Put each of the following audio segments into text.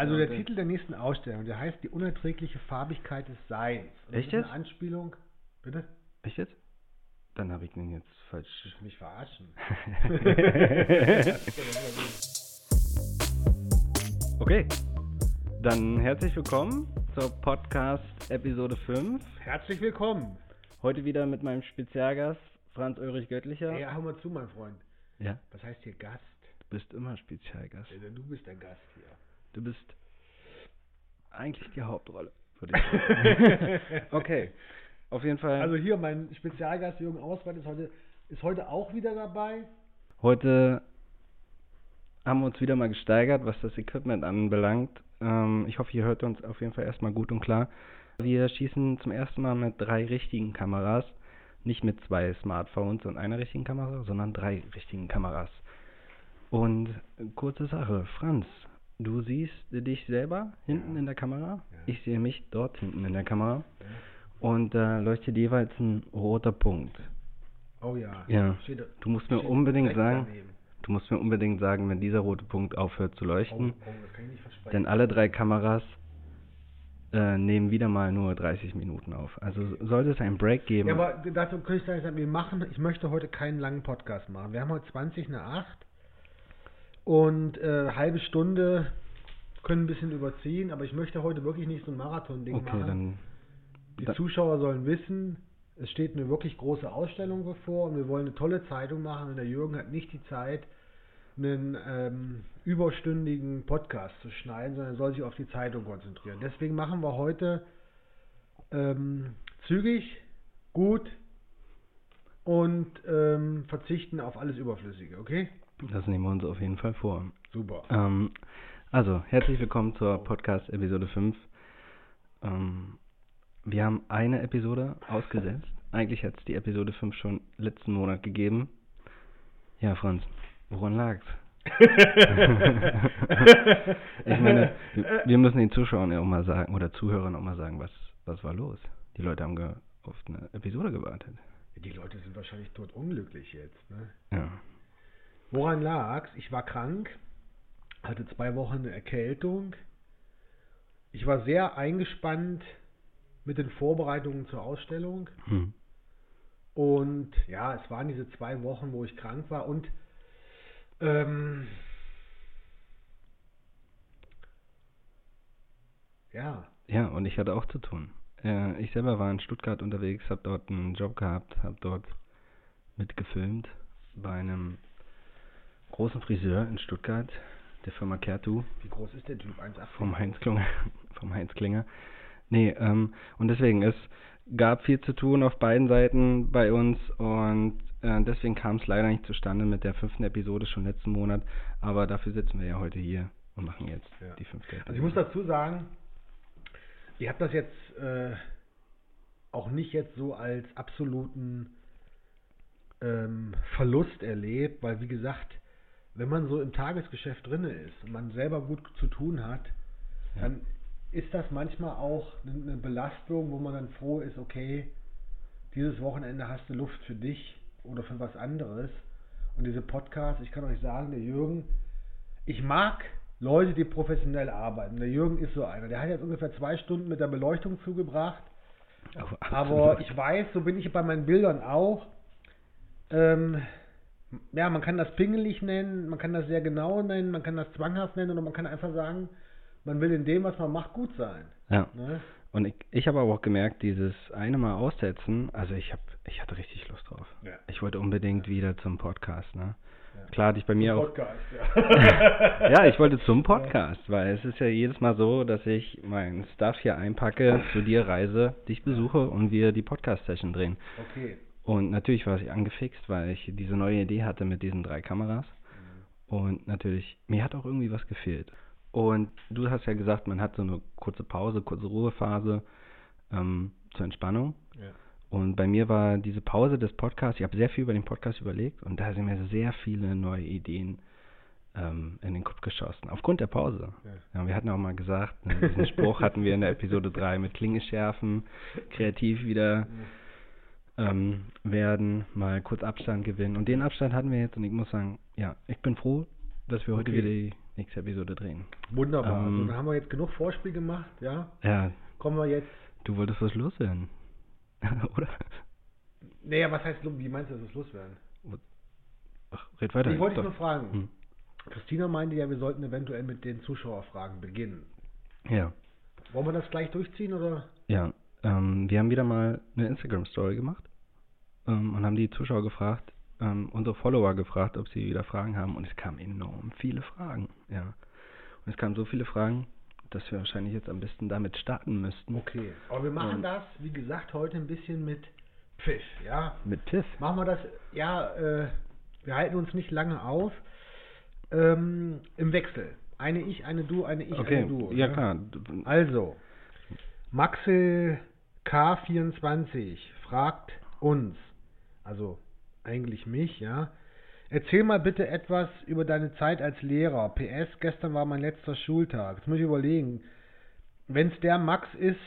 Also der Titel der nächsten Ausstellung, der heißt Die unerträgliche Farbigkeit des Seins. Und Echt das ist jetzt? eine Anspielung. Bitte? Echt jetzt? Dann habe ich den jetzt falsch. Du mich verarschen? okay. Dann herzlich willkommen zur Podcast Episode 5. Herzlich willkommen. Heute wieder mit meinem Spezialgast Franz Ulrich Göttlicher. Ja, hör mal zu, mein Freund. Ja, Was heißt hier Gast? du bist immer Spezialgast. Äh, Denn du bist der Gast hier. Du bist eigentlich die Hauptrolle, würde ich sagen. okay. Auf jeden Fall. Also hier, mein Spezialgast Jürgen Auswald ist heute, ist heute auch wieder dabei. Heute haben wir uns wieder mal gesteigert, was das Equipment anbelangt. Ähm, ich hoffe, ihr hört uns auf jeden Fall erstmal gut und klar. Wir schießen zum ersten Mal mit drei richtigen Kameras. Nicht mit zwei Smartphones und einer richtigen Kamera, sondern drei richtigen Kameras. Und kurze Sache, Franz, du siehst dich selber hinten Ja. in der Kamera. Ja. Ich sehe mich dort hinten in der Kamera. Und da leuchtet jeweils ein roter Punkt. Oh ja. Ja. Steht, Du musst mir unbedingt sagen, daneben. Du musst mir unbedingt sagen, wenn dieser rote Punkt aufhört zu Oh, leuchten. oh, versprechen. Denn alle drei Kameras äh, nehmen wieder mal nur 30 Minuten auf. Also sollte es einen Break geben. Ja, aber dazu könnte ich sagen, wir machen, ich möchte heute keinen langen Podcast machen. Wir haben heute 20 nach 8 und äh, halbe Stunde können ein bisschen überziehen, aber ich möchte heute wirklich nicht so ein Marathon-Ding okay, machen. dann. Die da- Zuschauer sollen wissen, es steht eine wirklich große Ausstellung bevor und wir wollen eine tolle Zeitung machen und der Jürgen hat nicht die Zeit, einen ähm, überstündigen Podcast zu schneiden, sondern er soll sich auf die Zeitung konzentrieren. Deswegen machen wir heute ähm, zügig, gut und ähm, verzichten auf alles Überflüssige, okay? Das nehmen wir uns auf jeden Fall vor. Super. Ähm, also, herzlich willkommen zur Podcast Episode 5. Ähm, wir haben eine Episode ausgesetzt. Eigentlich hätte es die Episode 5 schon letzten Monat gegeben. Ja, Franz, woran lag's? ich meine, wir- müssen den Zuschauern ja auch mal sagen, oder Zuhörern auch mal sagen, was, was war los. Die Leute haben auf eine Episode gewartet. Die Leute sind wahrscheinlich tot unglücklich jetzt, ne? Ja. Woran lag's? Ich war krank, hatte zwei Wochen eine Erkältung. Ich war sehr eingespannt mit den Vorbereitungen zur Ausstellung. Hm. Und ja, es waren diese zwei Wochen, wo ich krank war. Und ähm, ja, Ja, und ich hatte auch zu tun. Äh, ich selber war in Stuttgart unterwegs, habe dort einen Job gehabt, habe dort mitgefilmt bei einem großen Friseur in Stuttgart, der Firma Kertu, wie groß ist der Typ? 1,80? vom Heinz Klinger. vom Heinz Klinger. Nee, ähm, und deswegen, es gab viel zu tun auf beiden Seiten bei uns und äh, deswegen kam es leider nicht zustande mit der fünften Episode schon letzten Monat, aber dafür sitzen wir ja heute hier und machen jetzt Ja. die fünfte Episode. Also ich muss dazu sagen, ich habe das jetzt äh, auch nicht jetzt so als absoluten ähm, Verlust erlebt, weil wie gesagt, wenn man so im Tagesgeschäft drin ist und man selber gut zu tun hat, Ja. dann ist das manchmal auch eine Belastung, wo man dann froh ist, okay, dieses Wochenende hast du Luft für dich oder für was anderes. Und diese Podcasts, ich kann euch sagen, der Jürgen, ich mag Leute, die professionell arbeiten. Der Jürgen ist so einer. Der hat jetzt ungefähr zwei Stunden mit der Beleuchtung zugebracht. Aber Aber ich weiß, so bin ich bei meinen Bildern auch. Ähm, ja, man kann das pingelig nennen, man kann das sehr genau nennen, man kann das zwanghaft nennen oder man kann einfach sagen, man will in dem, was man macht, gut sein. ja. Ne? Und ich, ich habe aber auch gemerkt, dieses eine Mal aussetzen, also ich habe, ich hatte richtig Lust drauf. Ja. Ich wollte unbedingt wieder zum Podcast, ne? Ja. Klar hatte ich bei mir auch. Podcast, ja. ja, ich wollte zum Podcast, weil es ist ja jedes Mal so, dass ich meinen Stuff hier einpacke, zu dir reise, dich besuche und wir die Podcast-Session drehen. Okay. Und natürlich war ich angefixt, weil ich diese neue Idee hatte mit diesen drei Kameras. Und natürlich, mir hat auch irgendwie was gefehlt. Und du hast ja gesagt, man hat so eine kurze Pause, kurze Ruhephase ähm, zur Entspannung. Ja. Und bei mir war diese Pause des Podcasts, ich habe sehr viel über den Podcast überlegt und da sind mir sehr viele neue Ideen ähm, in den Kopf geschossen. Aufgrund der Pause. Ja. Ja, wir hatten auch mal gesagt, ne, diesen Spruch hatten wir in der Episode 3 mit Klinge schärfen, kreativ wieder ähm, werden, mal kurz Abstand gewinnen. Und den Abstand hatten wir jetzt und ich muss sagen, ja, ich bin froh, dass wir heute Okay. wieder die, nächste Episode drehen. Wunderbar. Ähm, also, dann haben wir jetzt genug Vorspiel gemacht, ja? Ja, Kommen wir jetzt. du wolltest was loswerden. Oder? Naja, was heißt, wie meinst du, dass es loswerden? Ach, red weiter. Ich wollte dich nur fragen. Hm. Christina meinte ja, wir sollten eventuell mit den Zuschauerfragen beginnen. Ja. Wollen wir das gleich durchziehen oder? Ja, ähm, wir haben wieder mal eine Instagram-Story gemacht ähm, und haben die Zuschauer gefragt, ähm, unsere Follower gefragt, ob sie wieder Fragen haben und es kamen enorm viele Fragen, ja. Und es kamen so viele Fragen, dass wir wahrscheinlich jetzt am besten damit starten müssten. Okay. Aber wir machen Und- das, wie gesagt, heute ein bisschen mit Pfiff, ja? Mit Tiff. Machen wir das, ja, äh, wir halten uns nicht lange auf. Ähm, Im Wechsel. Eine ich, eine du, eine ich, Okay, eine du. ja ne? klar. Also, Maxel K24 fragt uns, also eigentlich mich, ja. Erzähl mal bitte etwas über deine Zeit als Lehrer. PS, gestern war mein letzter Schultag. Jetzt muss ich überlegen. Wenn es der Max ist,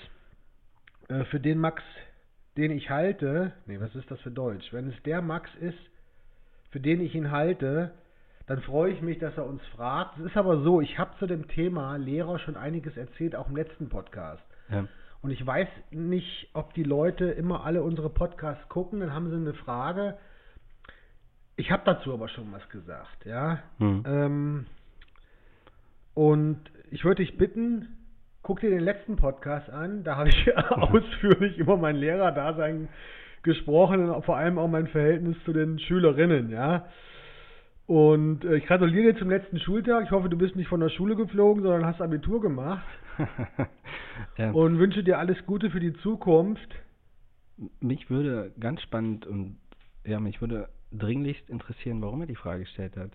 äh, für den Max, den ich halte, nee, was ist das für Deutsch? Wenn es der Max ist, für den ich ihn halte, dann freue ich mich, dass er uns fragt. Es ist aber so, ich habe zu dem Thema Lehrer schon einiges erzählt, auch im letzten Podcast. Ja. Und ich weiß nicht, ob die Leute immer alle unsere Podcasts gucken, dann haben sie eine Frage. Ich habe dazu aber schon was gesagt, ja. Hm. Ähm, und ich würde dich bitten, guck dir den letzten Podcast an. Da habe ich ausführlich über mein Lehrerdasein gesprochen und vor allem auch mein Verhältnis zu den Schülerinnen, ja. Und äh, ich gratuliere dir zum letzten Schultag. Ich hoffe, du bist nicht von der Schule geflogen, sondern hast Abitur gemacht. Ja. Und wünsche dir alles Gute für die Zukunft. Mich würde ganz spannend und ja, mich würde dringlichst interessieren, warum er die Frage gestellt hat.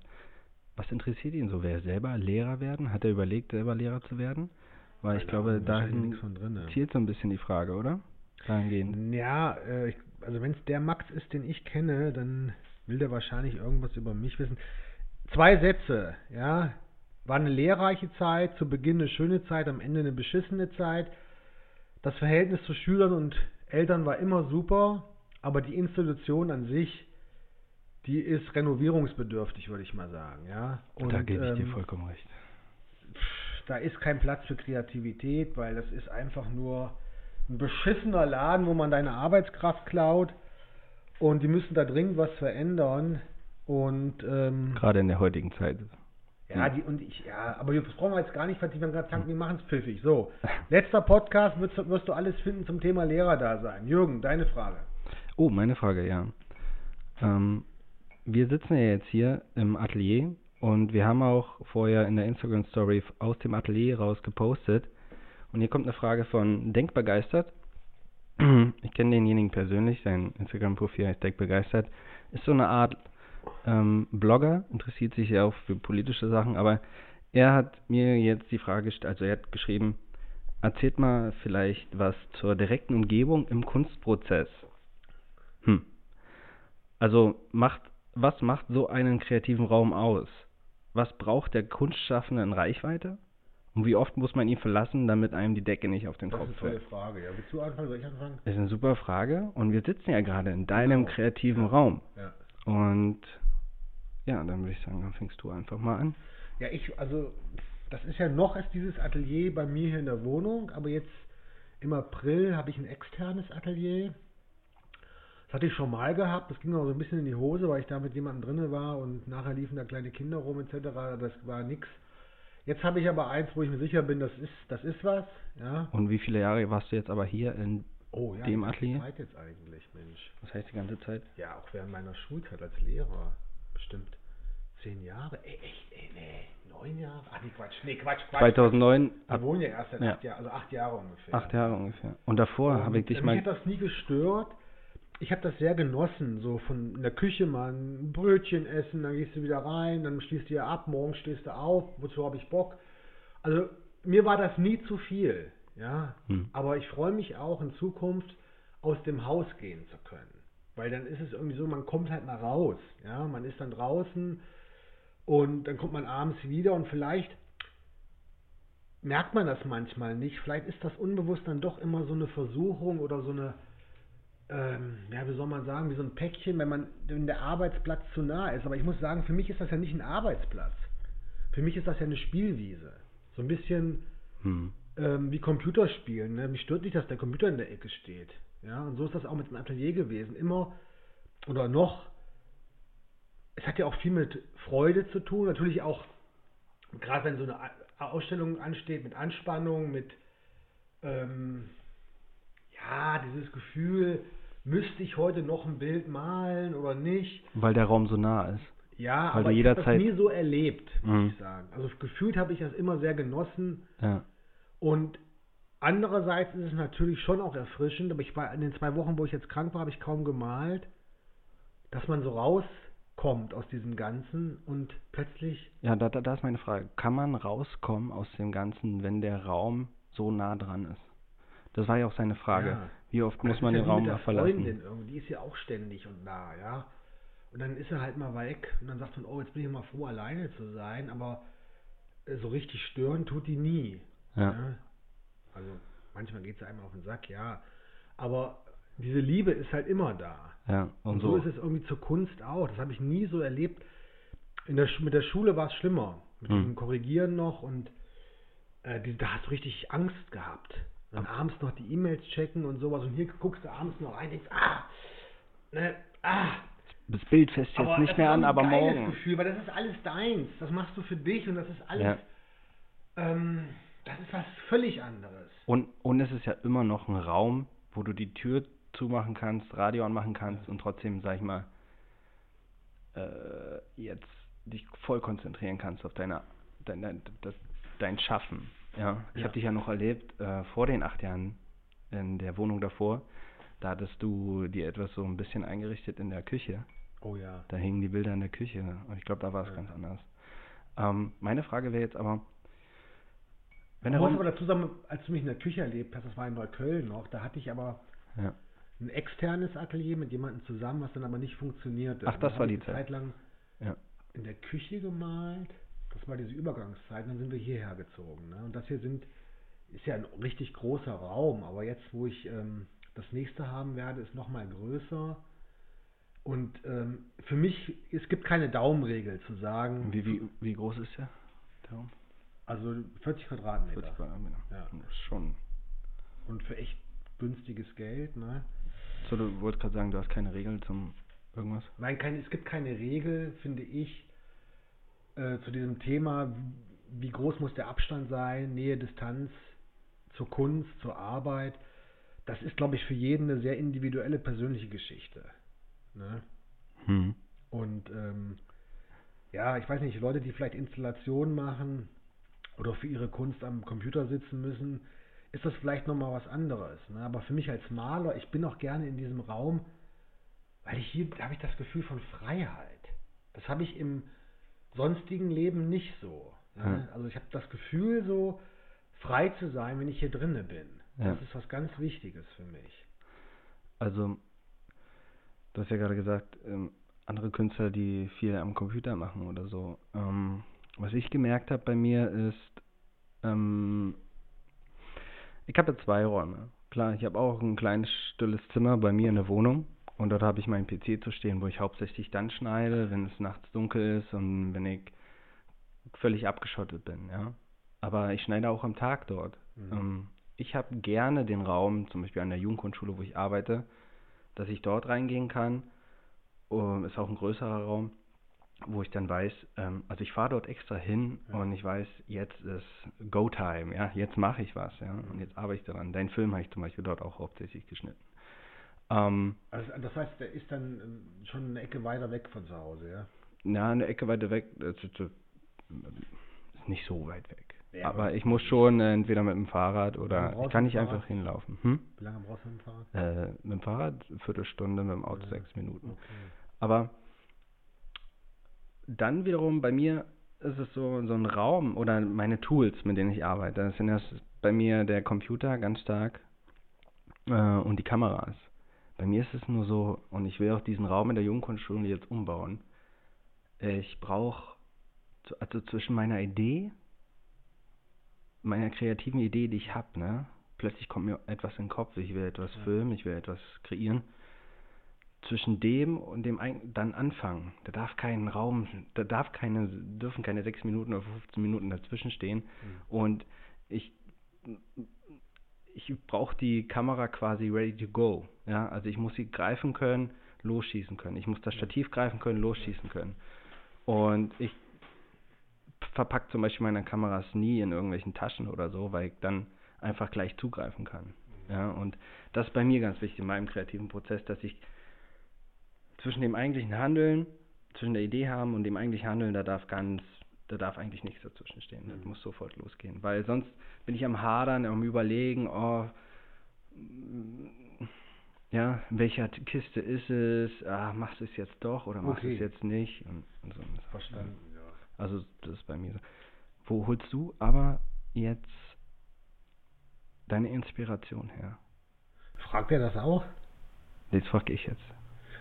Was interessiert ihn so? Wer er selber Lehrer werden? Hat er überlegt, selber Lehrer zu werden? Weil ich glaube, ne? zielt so ein bisschen die Frage, oder? Dahingehend. Ja, äh, also wenn es der Max ist, den ich kenne, dann will der wahrscheinlich irgendwas über mich wissen. Zwei Sätze, ja. War eine lehrreiche Zeit, zu Beginn eine schöne Zeit, am Ende eine beschissene Zeit. Das Verhältnis zu Schülern und Eltern war immer super, aber die Institution an sich, die ist renovierungsbedürftig, würde ich mal sagen, ja. Und, da gebe ich dir ähm, vollkommen recht. da ist kein Platz für Kreativität, weil das ist einfach nur ein beschissener Laden, wo man deine Arbeitskraft klaut und die müssen da dringend was verändern und ähm, Gerade in der heutigen Zeit. Ja, die und ich ja, aber das brauchen wir jetzt gar nicht vertiefen, wir gerade gesagt, wir machen es pfiffig. So, letzter Podcast wirst, du- wirst du alles finden zum Thema Lehrerdasein. Jürgen, deine Frage. Oh, meine Frage, ja. Ähm, wir sitzen ja jetzt hier im Atelier und wir haben auch vorher in der Instagram Story aus dem Atelier raus gepostet. Und hier kommt eine Frage von Denkbegeistert. Ich kenne denjenigen persönlich, sein Instagram-Profil heißt Denkbegeistert. Ist so eine Art ähm, Blogger, interessiert sich ja auch für politische Sachen, aber er hat mir jetzt die Frage gestellt, also er hat geschrieben, erzählt mal vielleicht was zur direkten Umgebung im Kunstprozess. Hm. Also macht, was macht so einen kreativen Raum aus? Was braucht der Kunstschaffende in Reichweite? Und wie oft muss man ihn verlassen, damit einem die Decke nicht auf den Das ist Kopf eine tolle fällt? Frage. Ja, willst du anfangen? Soll ich anfangen? Das ist eine super Frage und wir sitzen ja gerade in deinem Genau. kreativen Ja. Raum. Ja. Und ja, dann würde ich sagen, dann fängst du einfach mal an. Ja, ich, also, das ist ja noch ist dieses Atelier bei mir hier in der Wohnung, aber jetzt im April habe ich ein externes Atelier. Das hatte ich schon mal gehabt, das ging auch so ein bisschen in die Hose, weil ich da mit jemandem drinne war und nachher liefen da kleine Kinder rum etc. Das war nix. Jetzt habe ich aber eins, wo ich mir sicher bin, das ist, das ist was, ja. Und wie viele Jahre warst du jetzt aber hier in Oh ja, Dem Atelier? Zeit jetzt eigentlich, Mensch. was heißt die ganze Zeit? Ja, auch während meiner Schulzeit als Lehrer. Bestimmt zehn Jahre. Ey, echt, ey, nee, neun Jahre? Ach nee, Quatsch, nee, Quatsch, Quatsch. 2009, Wir wohnen ja erst seit Ja. acht Jahren, also acht Jahre ungefähr. acht Jahre ungefähr. Und davor habe ich dich mich mal hat das nie gestört. Ich habe das sehr genossen, so von in der Küche mal ein Brötchen essen, dann gehst du wieder rein, dann schließt du ja ab, morgen stehst du auf, wozu habe ich Bock? Also mir war das nie zu viel, ja. Hm. Aber ich freue mich auch in Zukunft aus dem Haus gehen zu können, weil dann ist es irgendwie so, man kommt halt mal raus, ja. Man ist dann draußen und dann kommt man abends wieder und vielleicht merkt man das manchmal nicht. Vielleicht ist das unbewusst dann doch immer so eine Versuchung oder so eine, ähm, ja, wie soll man sagen, wie so ein Päckchen, wenn man wenn der Arbeitsplatz zu nah ist. Aber ich muss sagen, für mich ist das ja nicht ein Arbeitsplatz. Für mich ist das ja eine Spielwiese. So ein bisschen Hm. Ähm, wie Computerspielen. Ne? Mich stört nicht, dass der Computer in der Ecke steht. Ja, und so ist das auch mit dem Atelier gewesen. Immer oder noch. Es hat ja auch viel mit Freude zu tun. Natürlich auch, gerade wenn so eine Ausstellung ansteht, mit Anspannung, mit ähm, ja, dieses Gefühl, müsste ich heute noch ein Bild malen oder nicht? Weil der Raum so nah ist. Ja, Weil aber ich habe das nie so erlebt, muss Mhm. ich sagen. Also gefühlt habe ich das immer sehr genossen. Ja. Und andererseits ist es natürlich schon auch erfrischend, aber ich war in den zwei Wochen, wo ich jetzt krank war, habe ich kaum gemalt, dass man so rauskommt aus diesem Ganzen und plötzlich, Ja, da, da, da ist meine Frage. Kann man rauskommen aus dem Ganzen, wenn der Raum so nah dran ist? Das war ja auch seine Frage. Ja. Wie oft das muss man ja den Raum mal der verlassen? Freundin irgendwie, die ist ja auch ständig und da, ja. Und dann ist er halt mal weg und dann sagt man, oh, jetzt bin ich mal froh, alleine zu sein, aber so richtig stören tut die nie. Ja. Ne? Also manchmal geht es einem auf den Sack, ja. Aber diese Liebe ist halt immer da. Ja, Und, und so. so. ist es irgendwie zur Kunst auch. Das habe ich nie so erlebt. In der, mit der Schule war es schlimmer. Mit Hm. diesem Korrigieren noch und äh, die, da hast du richtig Angst gehabt. Dann abends noch die E-Mails checken und sowas. Und hier guckst du abends noch rein, denkst, ah, ne, ah. Das Bild fässt jetzt Aber nicht mehr an, aber morgen. Gefühl, weil das ist alles deins. Das machst du für dich und das ist alles, Ja. ähm, das ist was völlig anderes. Und, und es ist ja immer noch ein Raum, wo du die Tür zumachen kannst, Radio anmachen kannst und trotzdem, sag ich mal, äh, jetzt dich voll konzentrieren kannst auf deine, dein, dein, das, dein Schaffen. Ja, ich Ja. habe dich ja noch erlebt äh, vor den acht Jahren in der Wohnung davor. Da hattest du dir etwas so ein bisschen eingerichtet in der Küche. Oh ja. Da hingen die Bilder in der Küche und ich glaube, da war es Ja. ganz anders. Ähm, meine Frage wäre jetzt aber, wenn Man muss aber dazu sagen, als du mich in der Küche erlebt hast, das war in Neukölln noch, da hatte ich aber ja, ein externes Atelier mit jemandem zusammen, was dann aber nicht funktionierte. Ach, das war die Zeit. Zeit lang ja, in der Küche gemalt. Das war diese Übergangszeit, dann sind wir hierher gezogen. Ne? Und das hier sind, ist ja ein richtig großer Raum, aber jetzt, wo ich ähm, das nächste haben werde, ist nochmal größer. Und ähm, für mich, es gibt keine Daumenregel zu sagen, wie, wie, wie groß ist der, Raum? Also 40 Quadratmeter. 40 Quadratmeter. Ja. Schon. Und für echt günstiges Geld. Ne? So, du wolltest gerade sagen, du hast keine Regeln zum irgendwas? Nein, keine, es gibt keine Regel, finde ich, äh, zu diesem Thema, wie groß muss der Abstand sein, Nähe, Distanz zur Kunst, zur Arbeit. Das ist, glaube ich, für jeden eine sehr individuelle persönliche Geschichte. Ne? Hm. Und ähm, ja, ich weiß nicht, Leute, die vielleicht Installationen machen oder für ihre Kunst am Computer sitzen müssen, ist das vielleicht nochmal was anderes. Ne? Aber für mich als Maler, ich bin auch gerne in diesem Raum, weil ich hier habe ich das Gefühl von Freiheit. Das habe ich im sonstigen Leben nicht so. Ne? Ja. Also ich habe das Gefühl, so frei zu sein, wenn ich hier drinne bin. Ja. Das ist was ganz Wichtiges für mich. Also, du hast ja gerade gesagt, ähm, andere Künstler, die viel am Computer machen oder so. Ähm, was ich gemerkt habe bei mir ist, ähm, ich habe ja zwei Räume. Klar, ich habe auch ein kleines stilles Zimmer bei mir in der Wohnung und dort habe ich meinen PC zu stehen, wo ich hauptsächlich dann schneide, wenn es nachts dunkel ist und wenn ich völlig abgeschottet bin, ja. Aber ich schneide auch am Tag dort. Mhm. Ähm, ich habe gerne den Raum, zum Beispiel an der Jugendgrundschule, wo ich arbeite, dass ich dort reingehen kann. Um, ist auch ein größerer Raum, wo ich dann weiß, ähm, also ich fahre dort extra hin Ja. und ich weiß, jetzt ist Go-Time, ja, jetzt mache ich was, ja, und jetzt arbeite ich daran. Deinen Film habe ich zum Beispiel dort auch hauptsächlich geschnitten. Ähm, Also das heißt, der ist dann ähm, schon eine Ecke weiter weg von zu Hause, ja? na, eine Ecke weiter weg, das ist, ist nicht so weit weg. Ja, aber ich muss schon äh, entweder mit dem Fahrrad oder ich kann nicht ein einfach hinlaufen. Hm? Wie lange brauchst du mit dem Fahrrad? Äh, mit dem Fahrrad eine Viertelstunde, mit dem Auto Ja. sechs Minuten. Okay. Aber dann wiederum bei mir ist es so, so ein Raum oder meine Tools, mit denen ich arbeite. Das sind das bei mir der Computer ganz stark äh, und die Kameras. Bei mir ist es nur so, und ich will auch diesen Raum in der Jugendkunstschule jetzt umbauen. Ich brauche, also zwischen meiner Idee, meiner kreativen Idee, die ich habe, ne? Plötzlich kommt mir etwas in den Kopf, ich will etwas Ja. filmen, ich will etwas kreieren zwischen dem und dem dann anfangen. Da darf kein Raum, da darf keine, dürfen keine sechs Minuten oder 15 Minuten dazwischen stehen. Mhm. Und ich, ich brauche die Kamera quasi ready to go. Ja, also ich muss sie greifen können, losschießen können. Ich muss das Stativ greifen können, losschießen können. Und ich verpacke zum Beispiel meine Kameras nie in irgendwelchen Taschen oder so, weil ich dann einfach gleich zugreifen kann. Ja, und das ist bei mir ganz wichtig in meinem kreativen Prozess, dass ich zwischen dem eigentlichen Handeln, zwischen der Idee haben und dem eigentlichen Handeln, da darf ganz, da darf eigentlich nichts dazwischen stehen. Das Mhm. muss sofort losgehen. Weil sonst bin ich am Hadern, am Überlegen, oh, ja, in welcher Kiste ist es? Ah, machst du es jetzt doch oder machst du es Okay. jetzt nicht? Und, und so. Verstanden, ja. Also das ist bei mir so. Wo holst du aber jetzt deine Inspiration her? Fragt er das auch? Jetzt frage ich jetzt.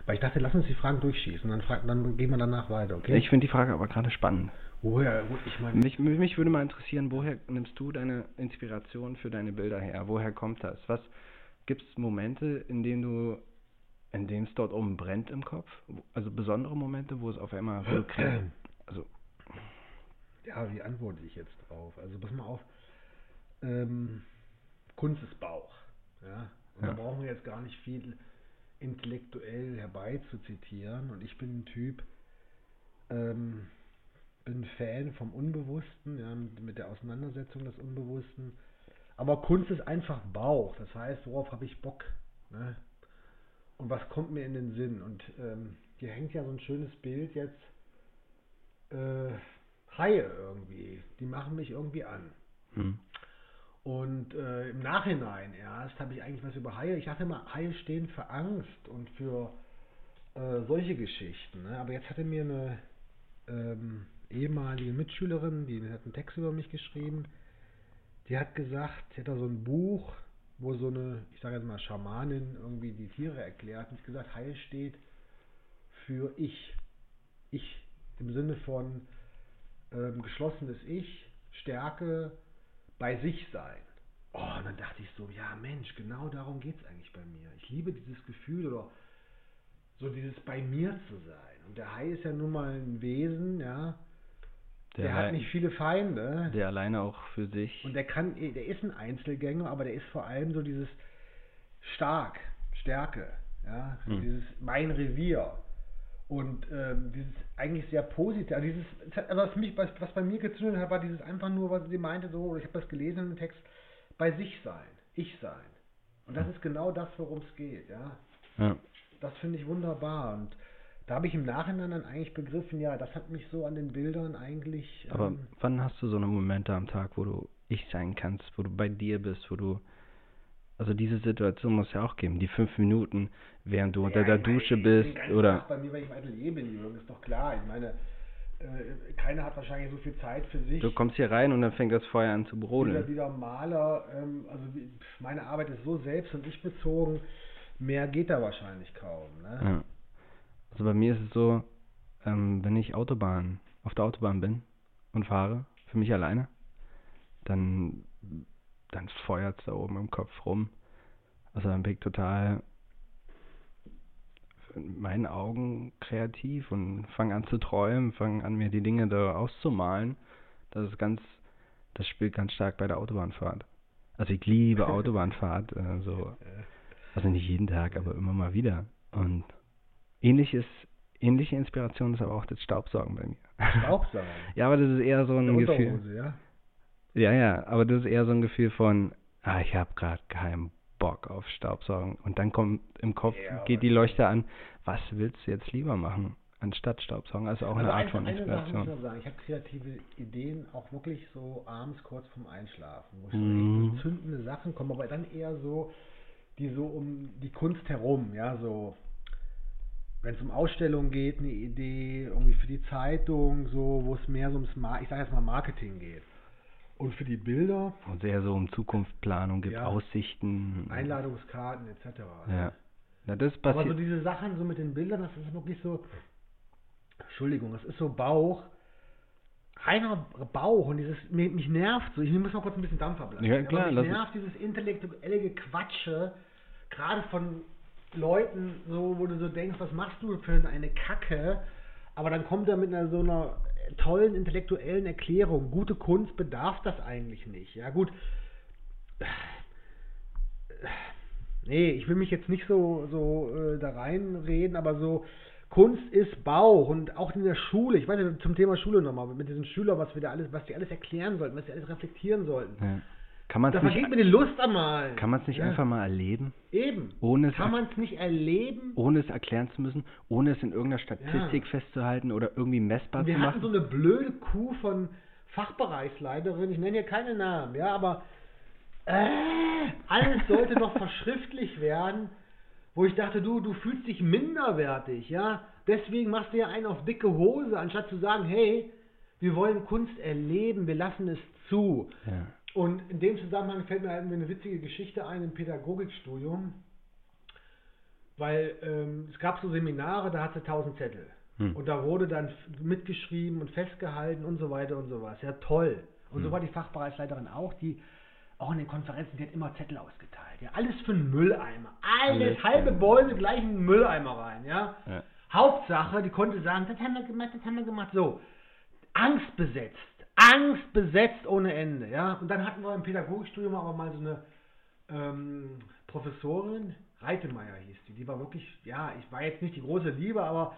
Weil ich dachte, lass uns die Fragen durchschießen, dann, frag, dann gehen wir danach weiter, okay? Ich finde die Frage aber gerade spannend. Woher, wo- ich meine, Mich, mich würde mal interessieren, woher nimmst du deine Inspiration für deine Bilder her? Woher kommt das? Was gibt es Momente, in denen du, in denen es dort oben brennt im Kopf? Also besondere Momente, wo es auf einmal kre- also ja, wie antworte ich jetzt drauf? Also pass mal auf, ähm, Kunst ist Bauch, ja? Und Ja. da brauchen wir jetzt gar nicht viel intellektuell herbeizuzitieren und ich bin ein Typ, ähm, bin Fan vom Unbewussten, ja, mit, der Auseinandersetzung des Unbewussten. Aber Kunst ist einfach Bauch. Das heißt, worauf habe ich Bock? Ne? Und was kommt mir in den Sinn? Und ähm, hier hängt ja so ein schönes Bild jetzt. Äh, Haie irgendwie. Die machen mich irgendwie an. hm. Und äh, im Nachhinein erst habe ich eigentlich was über Haie. Ich dachte immer, Haie stehen für Angst und für äh, solche Geschichten. Ne? Aber jetzt hatte mir eine ähm, ehemalige Mitschülerin, die hat einen Text über mich geschrieben, die hat gesagt, sie hat da so ein Buch, wo so eine, ich sage jetzt mal Schamanin irgendwie die Tiere erklärt. Und sie gesagt, Haie steht für Ich. Ich im Sinne von ähm, geschlossenes Ich, Stärke, bei sich sein. Oh, und dann dachte ich so, ja Mensch, genau darum geht es eigentlich bei mir. Ich liebe dieses Gefühl oder so dieses bei mir zu sein. Und der Hai ist ja nun mal ein Wesen, ja. Der, Der, hat nicht viele Feinde. der alleine auch für sich. Und der kann, der ist ein Einzelgänger, aber der ist vor allem so dieses stark, Stärke, ja, Hm. dieses mein Revier und ähm, dieses eigentlich sehr positiv, also dieses, also was mich, was, was bei mir gezündet hat, war dieses einfach nur, was sie meinte, so, ich habe das gelesen im Text, bei sich sein, ich sein. Und das ist genau das, worum es geht, ja. ja. Das finde ich wunderbar und da habe ich im Nachhinein dann eigentlich begriffen, ja, das hat mich so an den Bildern eigentlich. Aber ähm, wann hast du so eine Momente am Tag, wo du ich sein kannst, wo du bei dir bist, wo du also diese Situation muss ja auch geben, die fünf Minuten, während du unter Ja, der ich meine, Dusche ich bin bist oder Tag bei mir, weil ich im Atelier bin, Jürgen, ist doch klar. Ich meine, äh, keiner hat wahrscheinlich so viel Zeit für sich. du kommst hier rein und dann fängt das Feuer an zu wieder, brodeln. wieder Maler, ähm, also wie, meine Arbeit ist so selbst und ich bezogen, mehr geht da wahrscheinlich kaum. Ne? Ja. Also bei mir ist es so, ähm, wenn ich Autobahn, auf der Autobahn bin und fahre, für mich alleine, dann, dann feuert es da oben im Kopf rum. Also dann bin ich total in meinen Augen kreativ und fange an zu träumen, fange an mir die Dinge da auszumalen. Das ist ganz, das spielt ganz stark bei der Autobahnfahrt. Also ich liebe Autobahnfahrt, äh, so also nicht jeden Tag, aber immer mal wieder. Und ähnliches, ähnliche Inspiration ist aber auch das Staubsaugen bei mir. Staubsaugen. ja, aber das ist eher so ein Gefühl. Ja. Ja, ja, aber das ist eher so ein Gefühl von, ah, ich habe gerade keinen Bock auf Staubsaugen. Und dann kommt im Kopf, Ja, geht die Leuchte an, was willst du jetzt lieber machen, anstatt Staubsaugen? Also auch eine Also Art einfach von eine Sache muss Inspiration. sagen, ich habe kreative Ideen auch wirklich so abends kurz vorm Einschlafen, wo ich Mhm. so zündende Sachen komme, aber dann eher so, die so um die Kunst herum, ja, so wenn es um Ausstellungen geht, eine Idee, irgendwie für die Zeitung, so, wo es mehr so ums, Mar ich sage jetzt mal Marketing geht. Und für die Bilder, Wo es eher so um Zukunftsplanung gibt, Ja. Aussichten. Einladungskarten etc. Ja. Na, das Aber so passiert. diese Sachen so mit den Bildern, das ist wirklich so, Entschuldigung, das ist so Bauch, reiner Bauch und dieses, mich, mich nervt so, ich muss mal kurz ein bisschen Dampf ablassen. Ja, klar, mich nervt dieses intellektuelle Gequatsche, gerade von Leuten, so, wo du so denkst, was machst du für eine Kacke? Aber dann kommt er mit einer so einer tollen intellektuellen Erklärung. Gute Kunst bedarf das eigentlich nicht. Ja, gut. Nee, ich will mich jetzt nicht so, so äh, da reinreden, aber so, Kunst ist Bauch und auch in der Schule, ich weiß nicht, zum Thema Schule nochmal, mit diesen Schülern, was wir da alles, was die alles erklären sollten, was sie alles reflektieren sollten. Ja. Kann man es nicht, vergeht mir die Lust einmal. kann man's nicht Ja. einfach mal erleben, Eben. ohne es, Kann man es nicht erleben? ohne es erklären zu müssen, ohne es in irgendeiner Statistik festzuhalten oder irgendwie messbar Und wir zu hatten machen? so eine blöde Kuh von Fachbereichsleiterin, ich nenne hier keine Namen, ja, aber äh, alles sollte noch verschriftlich werden, wo ich dachte, du, du fühlst dich minderwertig, ja, deswegen machst du ja einen auf dicke Hose, anstatt zu sagen, hey, wir wollen Kunst erleben, wir lassen es zu. ja. Und in dem Zusammenhang fällt mir halt eine witzige Geschichte ein im Pädagogikstudium, weil ähm, es gab so Seminare, da hatte 1000 Zettel. Hm. Und da wurde dann mitgeschrieben und festgehalten und so weiter und so was. Ja, toll. Und so Hm. war die Fachbereichsleiterin auch, die auch in den Konferenzen, die hat immer Zettel ausgeteilt. Ja, alles für einen Mülleimer. Alles, Alles, halbe. Bäume gleich in einen Mülleimer rein. Ja. Ja. Hauptsache, die konnte sagen, das haben wir gemacht, das haben wir gemacht. So, angstbesetzt, angstbesetzt ohne Ende, ja. Und dann hatten wir im Pädagogikstudium aber mal so eine ähm, Professorin, Reitemeyer hieß die, die war wirklich, ja, ich war jetzt nicht die große Liebe, aber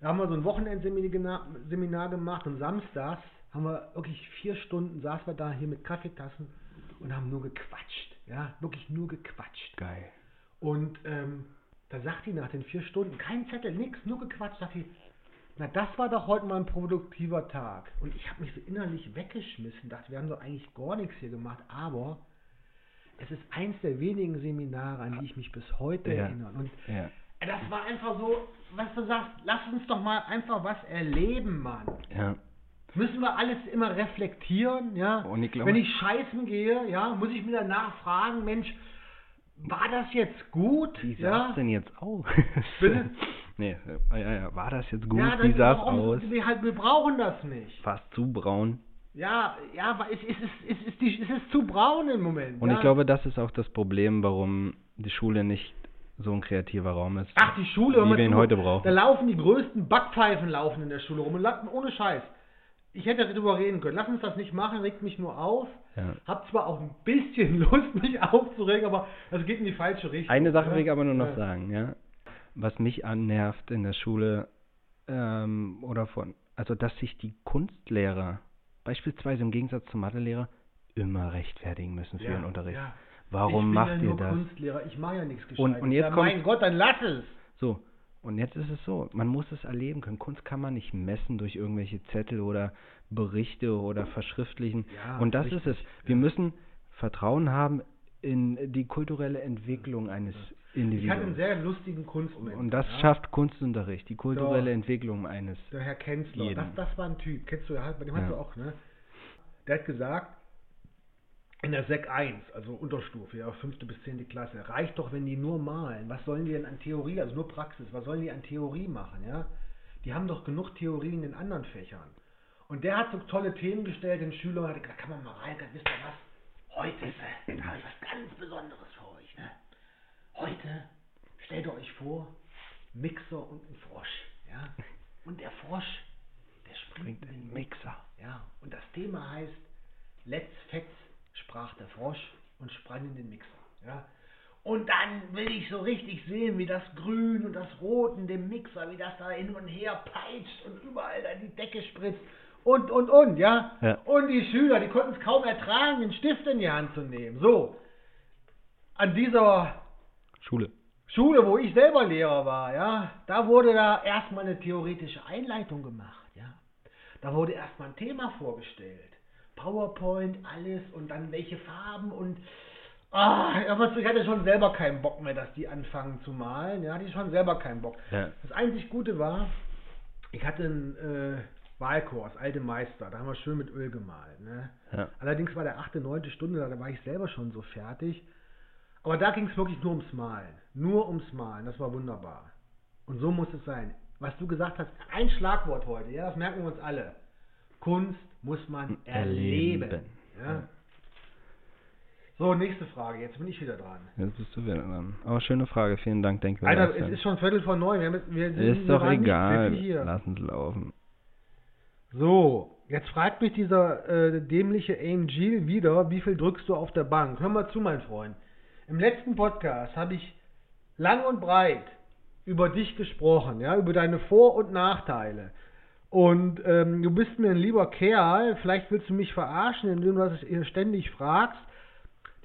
da haben wir so ein Wochenendseminar Seminar gemacht und samstags haben wir wirklich vier Stunden saßen wir da hier mit Kaffeetassen und haben nur gequatscht, ja, wirklich nur gequatscht. Geil. Und ähm, da sagt die nach den vier Stunden, kein Zettel, nix, nur gequatscht, sagt die, na das war doch heute mal ein produktiver Tag. Und ich habe mich so innerlich weggeschmissen, dachte, wir haben doch eigentlich gar nichts hier gemacht, aber es ist eins der wenigen Seminare, an die ich mich bis heute Ja. erinnere. Und Ja. das war einfach so, was du sagst, lass uns doch mal einfach was erleben, Mann. Ja. Müssen wir alles immer reflektieren, ja? Und ich glaube- Wenn ich scheißen gehe, ja, muss ich mir danach fragen, Mensch, war das jetzt gut? Wie sah ja? denn jetzt aus? Bitte? nee, äh, ja, ja, war das jetzt gut? Ja, Wie dann sah es warum- aus? Wir, halt, wir brauchen das nicht. Fast zu braun. Ja, ja, aber es, es, ist, es, ist die, es ist zu braun im Moment. Und ja? ich glaube, das ist auch das Problem, warum die Schule nicht so ein kreativer Raum ist. Ach, die Schule, wie wir ihn heute brauchen. Da laufen die größten Backpfeifen laufen in der Schule rum. Und la- ohne Scheiß. Ich hätte darüber reden können. Lass uns das nicht machen, regt mich nur auf. Ja. Hab zwar auch ein bisschen Lust, mich aufzuregen, aber das geht in die falsche Richtung. Eine Sache will ich aber nur noch Ja. sagen, ja. Was mich annervt in der Schule, ähm, oder von, also dass sich die Kunstlehrer, beispielsweise im Gegensatz zum Mathelehrer, immer rechtfertigen müssen für Ja, ihren Unterricht. ja. Warum ich macht ja ihr nur das? Kunstlehrer, ich mache ja nichts Und- Gescheites. und jetzt ja, kommt- mein Gott, dann lass es. So, und jetzt ist es so, man muss es erleben können. Kunst kann man nicht messen durch irgendwelche Zettel oder Berichte oder verschriftlichen. Ja, und das richtig, ist es. Wir müssen Vertrauen haben in die kulturelle Entwicklung eines Ich hatte einen sehr lustigen Kunstmoment. Und das ja. schafft Kunstunterricht, die kulturelle Doch. Entwicklung eines. Der Herr Kenzler, das, das war ein Typ, kennst du bei dem hast Ja. du auch, ne? Der hat gesagt, in der Sek 1, also Unterstufe, ja, fünfte bis zehnte Klasse, reicht doch, wenn die nur malen. Was sollen die denn an Theorie, also nur Praxis, was sollen die an Theorie machen, ja? Die haben doch genug Theorie in den anderen Fächern. Und der hat so tolle Themen gestellt den Schülern, hat gesagt, kann man mal rein, wisst ihr was? Heute ist, da habe ich was ganz Besonderes für? Heute stellt ihr euch vor, Mixer und ein Frosch, ja? Und der Frosch, der springt in den Mixer, ja? Und das Thema heißt, Let's Fetz, sprach der Frosch und sprang in den Mixer, ja? Und dann will ich so richtig sehen, wie das Grün und das Rot in dem Mixer, wie das da hin und her peitscht und überall da die Decke spritzt und, und, und, ja? Ja. Und die Schüler, die konnten es kaum ertragen, den Stift in die Hand zu nehmen. So, an dieser Schule. Schule, wo ich selber Lehrer war, ja, da wurde da erstmal eine theoretische Einleitung gemacht, ja. Da wurde erstmal ein Thema vorgestellt. PowerPoint, alles und dann welche Farben und ah, aber ich hatte schon selber keinen Bock mehr, dass die anfangen zu malen, ja, die schon selber keinen Bock. Ja. Das einzig Gute war, ich hatte einen äh, Wahlkurs, alte Meister, da haben wir schön mit Öl gemalt, ne. Ja. Allerdings war der achte, neunte Stunde, da war ich selber schon so fertig. Aber da ging es wirklich nur ums Malen. Nur ums Malen. Das war wunderbar. Und so muss es sein. Was du gesagt hast, ein Schlagwort heute, ja, das merken wir uns alle. Kunst muss man erleben. Erleben. Ja. So, nächste Frage. Jetzt bin ich wieder dran. Jetzt bist du wieder dran. Aber schöne Frage, vielen Dank, denke Alter, es ist schon Viertel vor neun. Wir, wir sind Ist doch egal. pfiffig Hier. Lass uns laufen. So, jetzt fragt mich dieser äh, dämliche Angel wieder, wie viel drückst du auf der Bank? Hör mal zu, mein Freund. Im letzten Podcast habe ich lang und breit über dich gesprochen, ja, über deine Vor- und Nachteile. Und ähm, du bist mir ein lieber Kerl, vielleicht willst du mich verarschen, indem du das hier ständig fragst.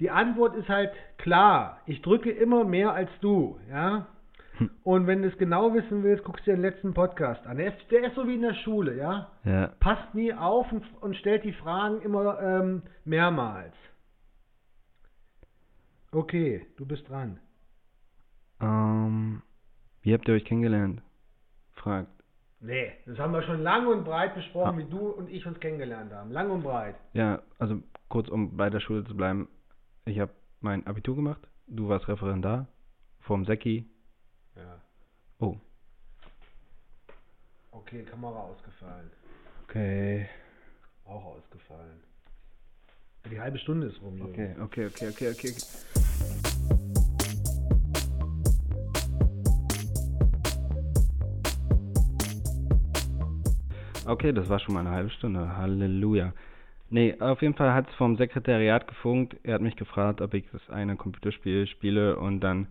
Die Antwort ist halt klar, ich drücke immer mehr als du, ja. Und wenn du es genau wissen willst, guckst du dir den letzten Podcast an. Der ist, der ist so wie in der Schule, ja Ja. passt nie auf und, und stellt die Fragen immer ähm, mehrmals. Okay, du bist dran. Ähm, wie habt ihr euch kennengelernt? Fragt. Nee, das haben wir schon lang und breit besprochen, Ah. wie du und ich uns kennengelernt haben. Lang und breit. Ja, also kurz um bei der Schule zu bleiben. Ich habe mein Abitur gemacht. Du warst Referendar. Vorm Säcki. Ja. Oh, Okay, Kamera ausgefallen. okay. Auch ausgefallen. Die halbe Stunde ist rum. Okay, okay, okay, okay, okay. okay. Das war schon mal eine halbe Stunde. Halleluja. Nee, auf jeden Fall hat es vom Sekretariat gefunkt. Er hat mich gefragt, ob ich das eine Computerspiel spiele und dann.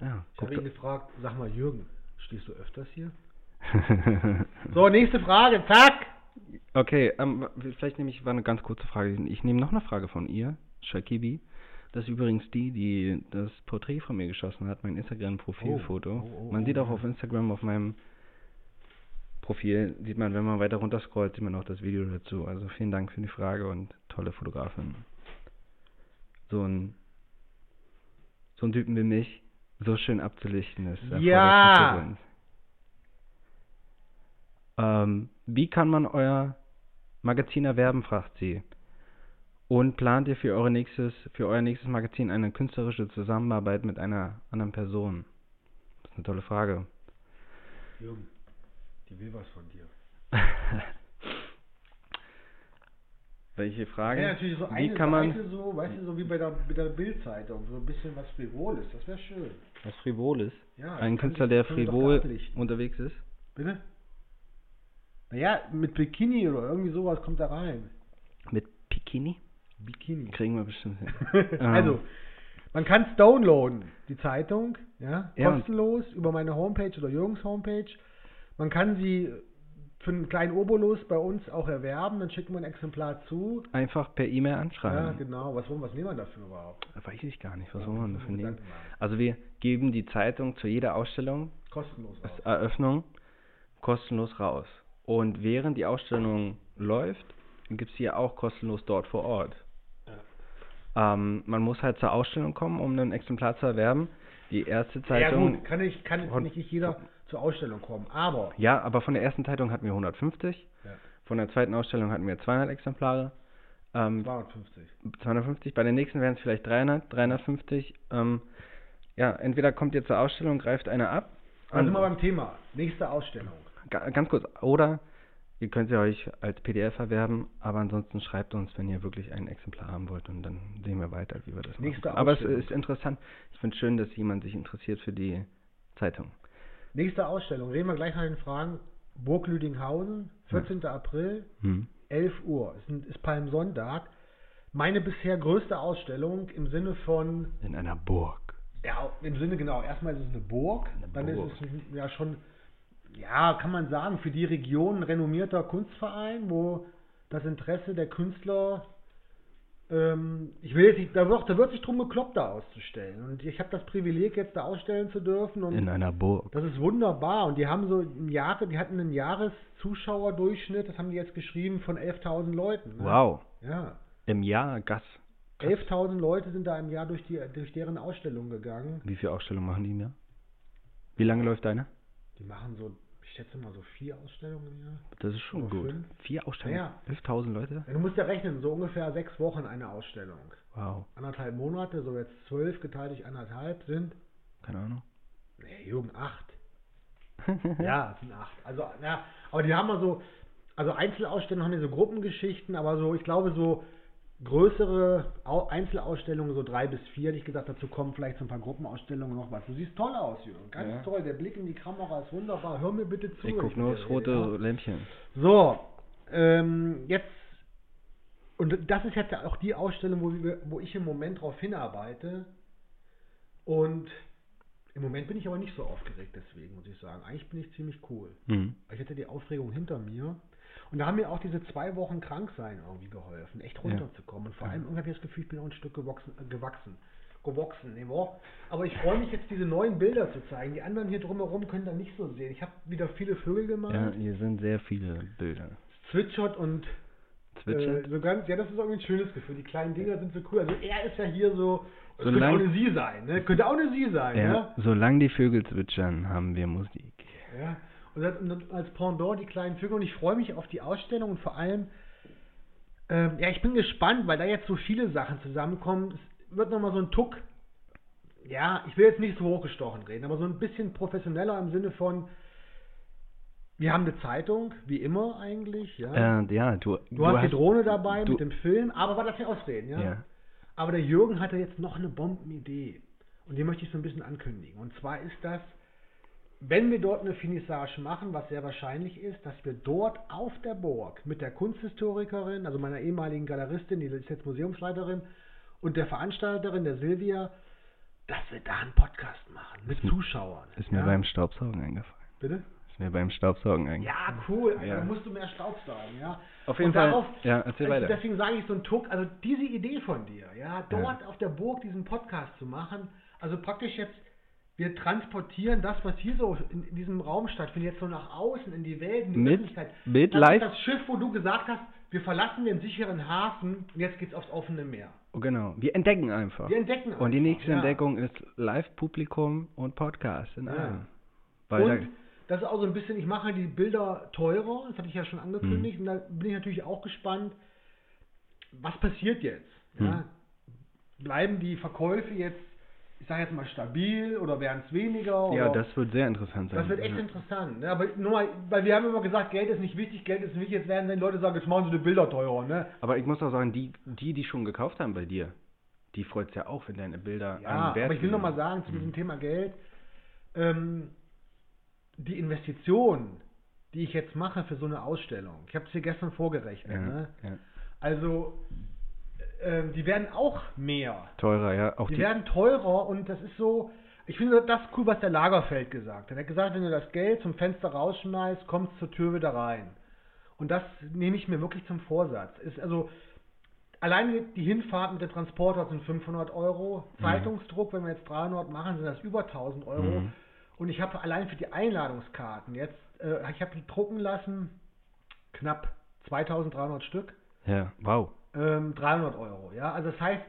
Ja, Ich habe ihn gefragt, sag mal Jürgen, stehst du öfters hier? So, nächste Frage, zack! Okay, ähm, vielleicht nehme ich, war eine ganz kurze Frage. Ich nehme noch eine Frage von ihr, Shakibi. Das ist übrigens die, die das Porträt von mir geschossen hat, mein Instagram-Profilfoto. Oh, oh, oh, man oh, sieht auch ja. auf Instagram, auf meinem Profil, sieht man, wenn man weiter runter scrollt, sieht man auch das Video dazu. Also vielen Dank für die Frage und tolle Fotografin. So ein, so ein Typen wie mich, so schön abzulichten ist. Ja! Ähm, wie kann man euer Magazin erwerben, fragt sie. Und plant ihr für, eure nächstes, für euer nächstes Magazin eine künstlerische Zusammenarbeit mit einer anderen Person? Das ist eine tolle Frage. Jürgen, die will was von dir. Welche Frage? Ja, natürlich so wie eine kann man Seite so, weißt du, so wie bei der, bei der Bildzeitung, so ein bisschen was Frivoles, das wäre schön. was Frivoles? Ja, Ein Künstler, der frivol unterwegs ist? Bitte? Naja, mit Bikini oder irgendwie sowas kommt da rein. Mit Bikini? Bikini. Kriegen wir bestimmt hin. also, man kann es downloaden, die Zeitung, ja, Ja, kostenlos über meine Homepage oder Jürgens Homepage. Man kann sie für einen kleinen Obolus bei uns auch erwerben, dann schicken wir ein Exemplar zu. Einfach per E-Mail Ja, anschreiben. genau. Was, wollen- was nehmen wir dafür überhaupt? Weiß ich gar nicht, was Ja, man muss dafür nehmen? Also wir geben die Zeitung zu jeder Ausstellung Kostenlos als. Eröffnung kostenlos raus. Und während die Ausstellung läuft, gibt es sie ja auch kostenlos dort vor Ort. Ähm, man muss halt zur Ausstellung kommen, um ein Exemplar zu erwerben. Die erste Ja Zeitung. gut, kann ich kann von- nicht jeder zur Ausstellung kommen, aber Ja, aber von der ersten Zeitung hatten wir 150. Ja. Von der zweiten Ausstellung hatten wir 200 Exemplare. Ähm, 250. 250. Bei der nächsten wären es vielleicht 300, 350. Ähm, ja, entweder kommt ihr zur Ausstellung, greift eine ab. Sind Und- wir beim Thema. Nächste Ausstellung. Ga- Ganz kurz, oder ihr könnt sie euch als PDF erwerben, aber ansonsten schreibt uns, wenn ihr wirklich ein Exemplar haben wollt und dann sehen wir weiter, wie wir das Nächste machen. Aber es ist interessant. Ich finde schön, dass jemand sich interessiert für die Zeitung. Nächste Ausstellung. Reden wir gleich nach den Fragen. Burg Lüdinghausen, 14. April, Hm. 11 Uhr. Ist, ein- ist Palmsonntag. Meine bisher größte Ausstellung im Sinne von, In einer Burg. ja, im Sinne genau, erstmal ist es eine Burg, Eine dann Burg. ist es ja schon, ja, kann man sagen, für die Region ein renommierter Kunstverein, wo das Interesse der Künstler, ähm, ich will jetzt nicht, da wird, da wird sich drum gekloppt, da auszustellen. Und ich habe das Privileg, jetzt da ausstellen zu dürfen. Und In einer Burg. das ist wunderbar. Und die haben so im Jahre, die hatten einen Jahreszuschauerdurchschnitt, das haben die jetzt geschrieben, von 11.000 Leuten. ne? Wow. Ja. Im Jahr Gas. 11.000 Leute sind da im Jahr durch, die, durch deren Ausstellung gegangen. Wie viele Ausstellungen machen die im Jahr? Wie lange läuft deine? Die machen so, ich schätze mal so vier Ausstellungen im Jahr. Das ist schon gut. fünf. Vier Ausstellungen? Ja. 11.000 Leute? Ja, Du musst ja rechnen, so ungefähr sechs Wochen eine Ausstellung. Wow. Anderthalb Monate, so jetzt zwölf geteilt durch anderthalb sind, Keine Ahnung. nee, Jürgen, acht. Ja, es sind acht. Also, ja, aber die haben mal so, also Einzelausstellungen haben ja so Gruppengeschichten, aber so, ich glaube so größere Au Einzelausstellungen, so drei bis vier, hätte ich gesagt, dazu kommen vielleicht so ein paar Gruppenausstellungen noch was. Du siehst toll aus, Jürgen. Ganz Ja. toll. Der Blick in die Kamera ist wunderbar. Hör mir bitte zu. Ich guck nur aufs rote ja? Lämpchen. So, ähm, jetzt, und das ist jetzt ja auch die Ausstellung, wo, wir, wo ich im Moment drauf hinarbeite. Und im Moment bin ich aber nicht so aufgeregt deswegen, muss ich sagen. Eigentlich bin ich ziemlich cool. Mhm. Ich hatte die Aufregung hinter mir. Und da haben mir auch diese zwei Wochen Kranksein irgendwie geholfen, echt runterzukommen. Und vor allem irgendwie habe ich das Gefühl, ich bin auch ein Stück gewachsen. Gewachsen. Gewachsen, ne? Aber ich freue mich jetzt, diese neuen Bilder zu zeigen. Die anderen hier drumherum können da nicht so sehen. Ich habe wieder viele Vögel gemalt. Ja, hier sind sehr viele Bilder. zwitschert und Zwitschert? äh, so ganz, ja, das ist irgendwie ein schönes Gefühl. Die kleinen Dinger sind so cool. Also er ist ja hier so, das So könnte auch eine Sie sein, ne? Könnte auch eine Sie sein, ja, ja. solange die Vögel zwitschern, haben wir Musik. ja. Und, das, als Pendant die kleinen Vögel und ich freue mich auf die Ausstellung und vor allem, ähm, ja, ich bin gespannt, weil da jetzt so viele Sachen zusammenkommen. Es wird nochmal so ein Tuck, ja, ich will jetzt nicht so hochgestochen reden, aber so ein bisschen professioneller im Sinne von, wir haben eine Zeitung, wie immer eigentlich, ja. Äh, ja, du, Du, hast, die Drohne dabei du- mit dem Film, aber war das nicht ausreden, ja? Ja. Aber der Jürgen hatte jetzt noch eine Bombenidee. Und die möchte ich so ein bisschen ankündigen. Und zwar ist das, wenn wir dort eine Finissage machen, was sehr wahrscheinlich ist, dass wir dort auf der Burg mit der Kunsthistorikerin, also meiner ehemaligen Galeristin, die ist jetzt Museumsleiterin, und der Veranstalterin, der Silvia, dass wir da einen Podcast machen mit Ist mir- Zuschauern. Ist mir ja? beim Staubsaugen eingefallen. Bitte? Ist mir beim Staubsaugen eingefallen. Ja, cool. Alter, Ja. Da musst du mehr Staubsaugen, ja. Auf jeden Und Fall. Darauf, Ja, erzähl also weiter. Deswegen sage ich so ein Tuck, also diese Idee von dir, ja, dort auf der Burg diesen Podcast zu machen, also praktisch jetzt, wir transportieren das, was hier so in, diesem Raum stattfindet, jetzt so nach außen, in die Welt, in die Mit- Öffentlichkeit. mit das live- ist das Schiff, wo du gesagt hast, wir verlassen den sicheren Hafen und jetzt geht's aufs offene Meer. Oh, genau. Wir entdecken einfach. Wir entdecken Und die einfach, nächste ja. Entdeckung ist Live-Publikum und Podcast in Ja. einem. Weil und da, das ist auch so ein bisschen, ich mache die Bilder teurer, das hatte ich ja schon Mhm. angekündigt, und da bin ich natürlich auch gespannt, was passiert jetzt? Ja? Mhm. Bleiben die Verkäufe jetzt, ich sage jetzt mal stabil oder werden es weniger? ja, das wird sehr interessant sein. das wird echt Ja. interessant. Ne? Aber nur mal, weil wir haben immer gesagt, Geld ist nicht wichtig, Geld ist wichtig, jetzt werden die Leute sagen, jetzt machen sie die Bilder teurer. Ne? Aber ich muss auch sagen, die, die, die schon gekauft haben bei dir, die freut es ja auch, wenn deine Bilder Ja, einen Wert aber ich will noch mal gewinnen. sagen zu Mhm. diesem Thema Geld, ähm, die Investition, die ich jetzt mache für so eine Ausstellung, ich habe es dir gestern vorgerechnet, Ja, ne? ja. also ähm, die werden auch mehr, Teurer, ja. Auch die, die, werden teurer und das ist so, ich finde das cool, was der Lagerfeld gesagt hat. Er hat gesagt, wenn du das Geld zum Fenster rausschmeißt, kommt es zur Tür wieder rein. Und das nehme ich mir wirklich zum Vorsatz. Ist also alleine die Hinfahrt mit dem Transporter sind 500 Euro. Zeitungsdruck, wenn wir jetzt 300 machen, sind das über 1000 Euro. Mhm. Und ich habe allein für die Einladungskarten jetzt, äh, ich habe die drucken lassen, knapp 2300 Stück, ja, wow. Ähm, 300 Euro. Ja, also das heißt,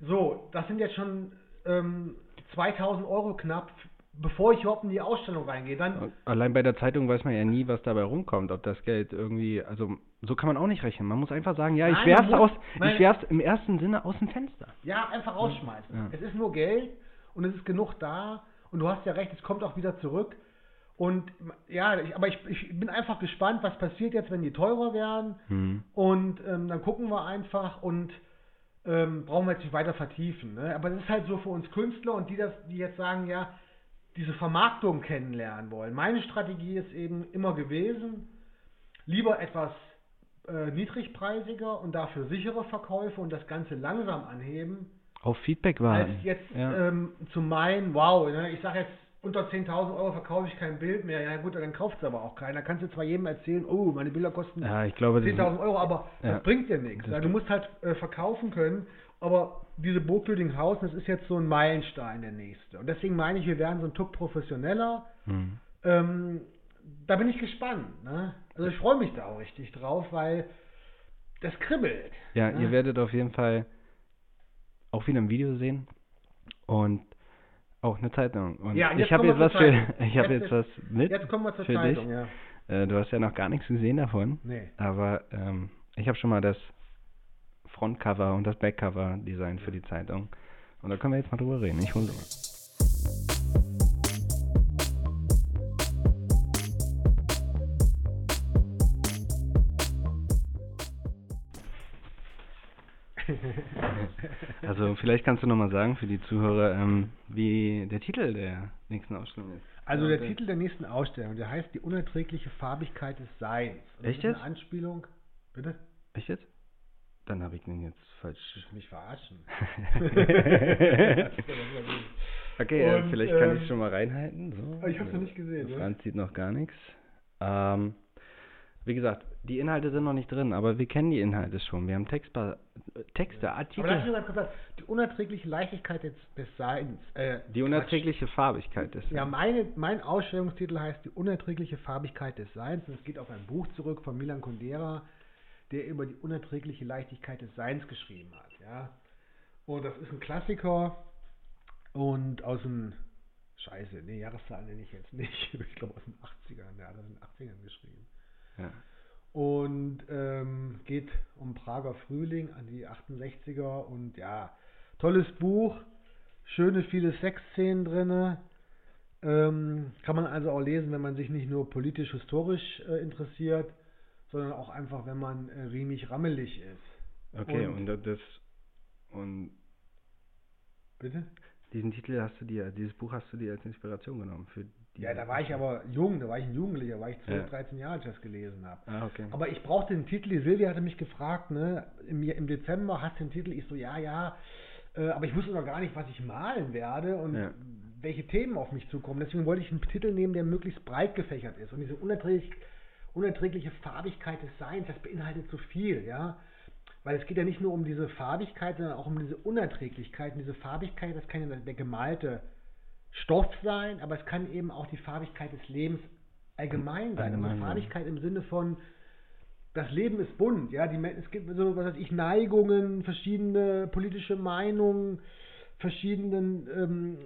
so, das sind jetzt schon ähm, 2000 Euro knapp, bevor ich überhaupt in die Ausstellung reingehe. Dann Allein bei der Zeitung weiß man ja nie, was dabei rumkommt, ob das Geld irgendwie, also so kann man auch nicht rechnen. Man muss einfach sagen, ja, ich Nein, werf's man muss- aus, Nein. ich werf's im ersten Sinne aus dem Fenster. Ja, einfach rausschmeißen. Ja. Es ist nur Geld und es ist genug da und du hast ja recht, es kommt auch wieder zurück. Und ja, ich, aber ich, ich bin einfach gespannt, was passiert jetzt, wenn die teurer werden. Hm. Und ähm, dann gucken wir einfach und ähm, brauchen wir jetzt nicht weiter vertiefen. Ne? Aber es ist halt so für uns Künstler und die, das, die jetzt sagen, ja, diese Vermarktung kennenlernen wollen. Meine Strategie ist eben immer gewesen, lieber etwas äh, niedrigpreisiger und dafür sichere Verkäufe und das Ganze langsam anheben, Auf Feedback als warten. jetzt ja. ähm, zu meinen, wow, ne, ich sage jetzt, unter 10.000 Euro verkaufe ich kein Bild mehr. Ja gut, dann kauft es aber auch keiner. Kannst du zwar jedem erzählen, oh, meine Bilder kosten ja, ich glaube, das 10.000 Euro, aber Ja. das bringt dir nichts. Ja, du musst halt äh, verkaufen können, aber diese Burg Lüdinghausen, das ist jetzt so ein Meilenstein der nächste. Und deswegen meine ich, wir werden so ein Tuck professioneller. Hm. Ähm, da bin ich gespannt. Ne? Also ich freue mich da auch richtig drauf, weil das kribbelt. Ja, ne? ihr werdet auf jeden Fall auch wieder ein Video sehen und auch eine Zeitung. Und Ja, ich habe kommen jetzt wir was zur für, Zeitung. ich habe Jetzt jetzt was mit Jetzt kommen wir zur für Zeitung, dich. ja. Äh, du hast ja noch gar nichts gesehen davon, Nee. aber ähm, ich habe schon mal das Frontcover und das Backcover designt für die Zeitung. Und da können wir jetzt mal drüber reden. Ich hole mal. Also vielleicht kannst du nochmal sagen für die Zuhörer, ähm, wie der Titel der nächsten Ausstellung ist. Also der Titel der nächsten Ausstellung, der heißt Die unerträgliche Farbigkeit des Seins. Und das Echt ist eine jetzt? Anspielung. Bitte? Echt jetzt? Dann habe ich den jetzt falsch. Mich verarschen. okay, äh, Und, vielleicht kann ähm, ich schon mal reinhalten. So. ich hab's noch nicht gesehen, ne? Franz sieht noch gar nichts. Ähm, wie gesagt, die Inhalte sind noch nicht drin, aber wir kennen die Inhalte schon. Wir haben Textba Texte, Aber lass mich Artikel. mal kurz sagen, die unerträgliche Leichtigkeit des, des Seins. Äh, Die unerträgliche Farbigkeit ist. Ja, meine, mein Ausstellungstitel heißt Die unerträgliche Farbigkeit des Seins. Und es geht auf ein Buch zurück von Milan Kundera, der über die unerträgliche Leichtigkeit des Seins geschrieben hat. Ja. Und das ist ein Klassiker und aus den Scheiße, nee, Jahreszahlen nenne ich jetzt nicht. Ich glaube aus den 80ern, der hat das in den 80ern geschrieben. Ja. Und ähm, geht um Prager Frühling an die 68er und ja, tolles Buch, schöne viele Sexszenen drinne. Ähm, kann man also auch lesen, wenn man sich nicht nur politisch-historisch äh, interessiert, sondern auch einfach, wenn man äh, riemig rammelig ist. Okay, Und- und, das und Bitte? Diesen Titel hast du dir, dieses Buch hast du dir als Inspiration genommen für die. Ja, da war ich aber jung, da war ich ein Jugendlicher, da war ich 12, Ja. 13 Jahre, als ich das gelesen habe. Ah, okay. Aber ich brauchte den Titel, die Silvia hatte mich gefragt, ne, im, im Dezember hast du den Titel, ich so, ja, ja, äh, aber ich wusste noch gar nicht, was ich malen werde und Ja. welche Themen auf mich zukommen. Deswegen wollte ich einen Titel nehmen, der möglichst breit gefächert ist. Und diese unerträglich, unerträgliche Farbigkeit des Seins, das beinhaltet so viel, ja. Weil es geht ja nicht nur um diese Farbigkeit, sondern auch um diese Unerträglichkeit. Und diese Farbigkeit, das kann ja der gemalte Stoff sein, aber es kann eben auch die Farbigkeit des Lebens allgemein sein. Allgemein also. Farbigkeit im Sinne von, das Leben ist bunt, ja, die, es gibt so, was weiß ich, Neigungen, verschiedene politische Meinungen, verschiedenen, ähm,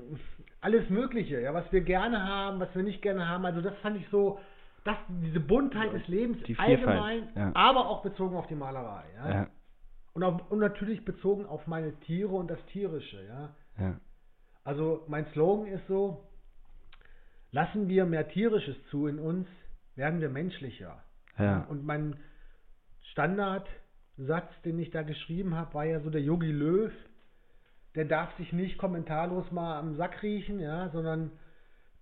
alles Mögliche, ja, was wir gerne haben, was wir nicht gerne haben, also das fand ich so, das, diese Buntheit des Lebens allgemein, ja. aber auch bezogen auf die Malerei, ja, ja, und, auf, und natürlich bezogen auf meine Tiere und das Tierische, ja, ja, also mein Slogan ist so, lassen wir mehr Tierisches zu in uns, werden wir menschlicher. ja, Und mein Standardsatz, den ich da geschrieben habe, war ja so der Yogi Löw, der darf sich nicht kommentarlos mal am Sack riechen, ja, sondern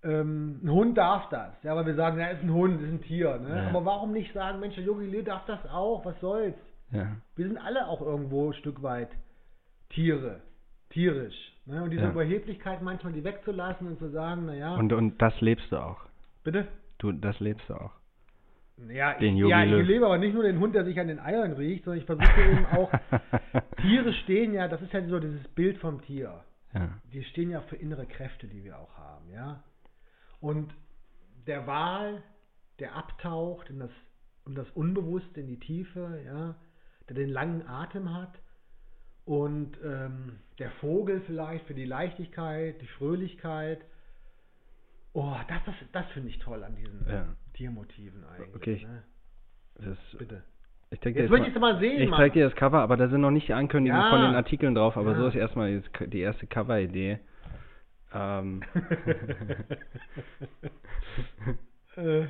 ähm, ein Hund darf das. Ja, aber wir sagen, ja, ist ein Hund, ist ein Tier. Ne? Ja. Aber warum nicht sagen, Mensch, der Yogi Löw darf das auch, was soll's? Ja, Wir sind alle auch irgendwo ein Stück weit Tiere, tierisch. Ne? Und diese Ja. Überheblichkeit manchmal die wegzulassen und zu sagen, naja, Und, und das lebst du auch. bitte? Du, das lebst du auch. Ja, Den ich, ja, ich lebe aber nicht nur den Hund, der sich an den Eiern riecht, sondern ich versuche eben auch, Tiere stehen ja, das ist ja so dieses Bild vom Tier. Ja, Die stehen ja für innere Kräfte, die wir auch haben, ja. Und der Wal, der abtaucht in das, in das Unbewusste, in die Tiefe, ja, der den langen Atem hat. Und ähm, der Vogel vielleicht für die Leichtigkeit, die Fröhlichkeit. Oh, das, das, das finde ich toll an diesen Ja. Tiermotiven eigentlich. Okay. Ne? das, Bitte. ich dir Jetzt jetzt möchte ich es mal sehen. Ich Mann. zeig dir das Cover, aber da sind noch nicht die Ankündigungen Ja. von den Artikeln drauf, aber Ja. so ist erstmal die erste Cover-Idee. Ähm, Äh,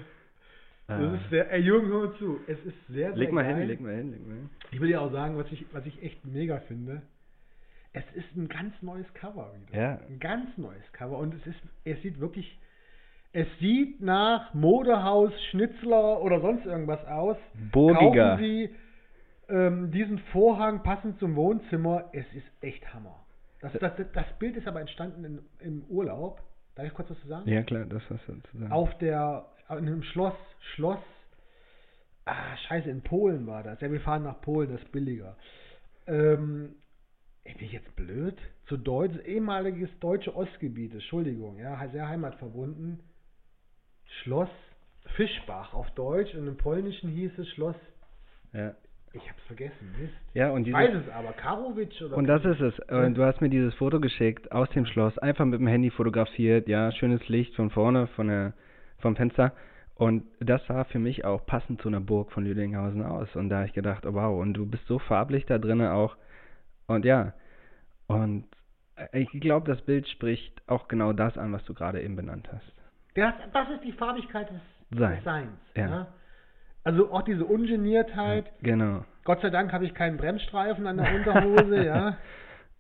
das äh, ist sehr, ey Jürgen, hör mal zu. Es ist sehr, sehr leg mal geil. hin, leg mal hin, leg mal hin. Ich will dir auch sagen, was ich, was ich echt mega finde. Es ist ein ganz neues Cover wieder. Ja. Ein ganz neues Cover. Und es ist, es sieht wirklich, es sieht nach Modehaus, Schnitzler oder sonst irgendwas aus. Burgiger. Kaufen Sie ähm, diesen Vorhang passend zum Wohnzimmer. Es ist echt Hammer. Das, das, das Bild ist aber entstanden in, im Urlaub. Darf ich kurz was zu sagen? Ja klar, das hast du zu sagen. auf der in einem Schloss Schloss ah scheiße in Polen war das. Ja wir fahren nach Polen das ist billiger. Ähm, ey, bin ich jetzt blöd? Zu Deutsch ehemaliges deutsche Ostgebiet Entschuldigung ja sehr heimatverbunden. Schloss Fischbach auf Deutsch und im Polnischen hieß es Schloss Ja. ich hab's vergessen Mist. Ja, und ich dieses, weiß es aber Karowitsch oder Und das ist es. Äh, Du hast mir dieses Foto geschickt aus dem Schloss, einfach mit dem Handy fotografiert, ja, schönes Licht von vorne, von der, vom Fenster. Und das sah für mich auch passend zu einer Burg von Lüdinghausen aus. Und da habe ich gedacht, oh wow, und du bist so farblich da drinnen auch. Und ja, und ich glaube, das Bild spricht auch genau das an, was du gerade eben benannt hast. Das, das ist die Farbigkeit des, Sein. des Seins. Ja. Ja. Also auch diese Ungeniertheit. Genau. Gott sei Dank habe ich keinen Bremsstreifen an der Unterhose, ja.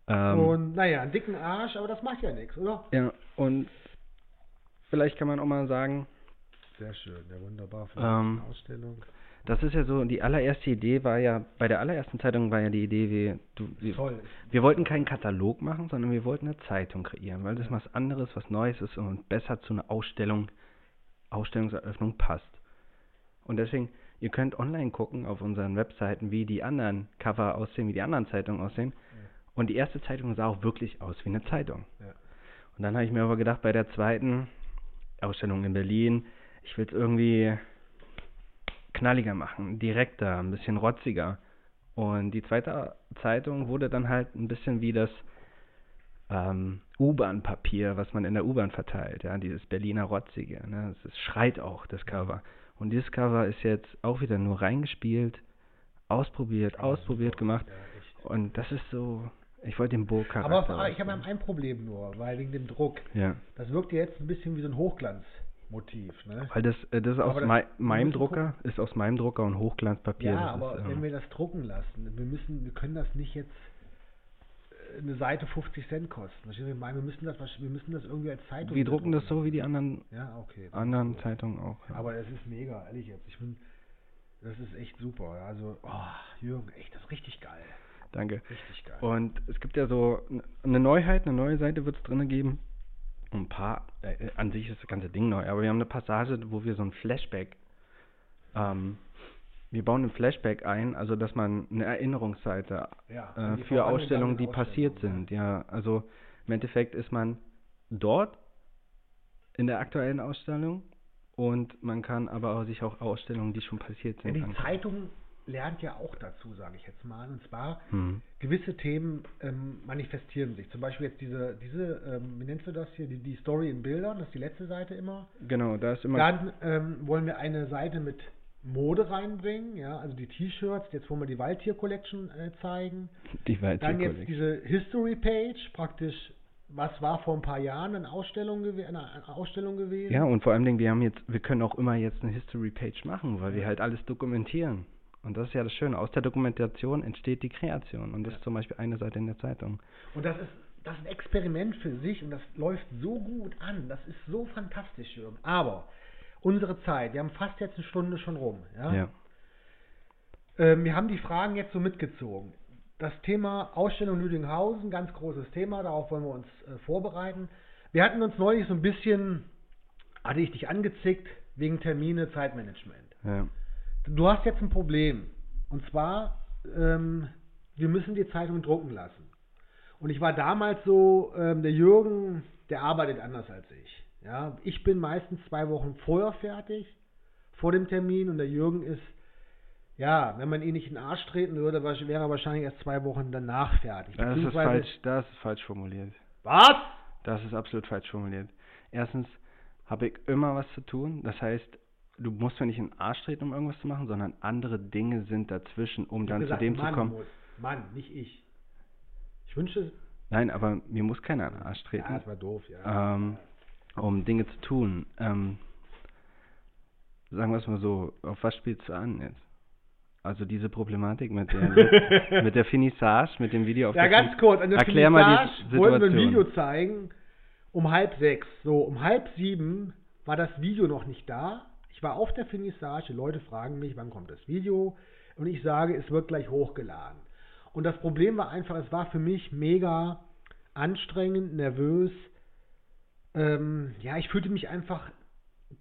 Ähm, Und naja, einen dicken Arsch, aber das macht ja nichts, oder? ja, und vielleicht kann man auch mal sagen, Sehr schön, ja wunderbar für Ähm, Ausstellung. das ist ja so, die allererste Idee war ja, bei der allerersten Zeitung war ja die Idee, wir, du, wir, Toll. wir wollten keinen Katalog machen, sondern wir wollten eine Zeitung kreieren, weil das Ja. was anderes, was Neues ist und besser zu einer Ausstellung, Ausstellungseröffnung passt. Und deswegen, ihr könnt online gucken auf unseren Webseiten, wie die anderen Cover aussehen, wie die anderen Zeitungen aussehen. Und die erste Zeitung sah auch wirklich aus wie eine Zeitung. Ja. Und dann habe ich mir aber gedacht, bei der zweiten Ausstellung in Berlin, ich will es irgendwie knalliger machen, direkter, ein bisschen rotziger. Und die zweite Zeitung wurde dann halt ein bisschen wie das ähm, U-Bahn-Papier, was man in der U-Bahn verteilt, ja, dieses Berliner Rotzige. Ne? Es schreit auch, das Cover. Und dieses Cover ist jetzt auch wieder nur reingespielt, ausprobiert, ausprobiert gemacht. Und das ist so, ich wollte den Burg-Charakter. Aber ich habe ein Problem nur, weil wegen dem Druck. Ja. Das wirkt ja jetzt ein bisschen wie so ein Hochglanzmotiv, ne? Weil das, äh, das ist aus das- mei meinem Drucker, ist aus meinem Drucker und Hochglanzpapier. Ja, aber ist, wenn ähm, wir das drucken lassen, wir müssen, wir können das nicht jetzt äh, eine Seite 50 Cent kosten. Ich meine? Wir müssen das, wir müssen das irgendwie als Zeitung. wir drucken das so wie die anderen Ja, okay. anderen Zeitungen auch. Ja. Aber es ist mega, ehrlich jetzt. Ich bin, das ist echt super. ja. Also, oh, Jürgen, echt, das ist richtig geil. Danke. Richtig geil. Und es gibt ja so eine Neuheit, eine neue Seite wird es drin geben. Ein paar, äh, an sich ist das ganze Ding neu, aber wir haben eine Passage, wo wir so ein Flashback, ähm, wir bauen ein Flashback ein, also dass man eine Erinnerungsseite ja, äh, für Ausstellungen, die passiert sind. Ja, also im Endeffekt ist man dort in der aktuellen Ausstellung und man kann aber auch sich auch Ausstellungen, die schon passiert sind, die angucken. Zeitung lernt ja auch dazu, sage ich jetzt mal. Und zwar, Hm. gewisse Themen ähm, manifestieren sich. Zum Beispiel jetzt diese, diese ähm, wie nennt wir das hier, die, die Story in Bildern, das ist die letzte Seite immer. Genau, da ist immer Dann ähm, wollen wir eine Seite mit Mode reinbringen, ja, also die T-Shirts, jetzt wollen wir die Waldtier Collection äh, zeigen. die Dann jetzt diese History Page, praktisch, was war vor ein paar Jahren eine Ausstellung, eine Ausstellung gewesen. Ja, und vor allem, wir haben jetzt, wir können auch immer jetzt eine History-Page machen, weil wir halt alles dokumentieren. Und das ist ja das Schöne. Aus der Dokumentation entsteht die Kreation. Und das Ja. ist zum Beispiel eine Seite in der Zeitung. Und das ist, das ist ein Experiment für sich und das läuft so gut an. Das ist so fantastisch, Jürgen. Aber unsere Zeit, wir haben fast jetzt eine Stunde schon rum. Ja? Ja. Ähm, wir haben die Fragen jetzt so mitgezogen. Das Thema Ausstellung Lüdinghausen, ganz großes Thema, darauf wollen wir uns äh, vorbereiten. Wir hatten uns neulich so ein bisschen, hatte ich dich angezickt, wegen Termine, Zeitmanagement. ja. Du hast jetzt ein Problem. Und zwar, ähm, wir müssen die Zeitung drucken lassen. Und ich war damals so, ähm, der Jürgen, der arbeitet anders als ich. Ja, ich bin meistens zwei Wochen vorher fertig, vor dem Termin, und der Jürgen ist, ja, wenn man ihn nicht in den Arsch treten würde, wäre er wahrscheinlich erst zwei Wochen danach fertig. Das ist falsch, das ist falsch formuliert. Was? Das ist absolut falsch formuliert. Erstens habe ich immer was zu tun. Das heißt, du musst mir nicht in den Arsch treten, um irgendwas zu machen, sondern andere Dinge sind dazwischen, um dann gesagt, zu dem Mann zu kommen. Muss. Mann, nicht ich. Ich wünsche, Nein, aber mir muss keiner in den Arsch treten. ja, das war doof, ja. ähm, um Dinge zu tun. Ähm, sagen wir es mal so, auf was spielst du an jetzt? Also diese Problematik mit der mit der Finissage, mit dem Video auf Ja, der ganz kurz. An der Erklär mal die Finissage wollten wir ein. Video zeigen um halb sechs. So, um halb sieben war das Video noch nicht da. Ich war auf der Finissage. Die Leute fragen mich, wann kommt das Video? Und ich sage, es wird gleich hochgeladen. Und das Problem war einfach, es war für mich mega anstrengend, nervös. Ähm, ja, ich fühlte mich einfach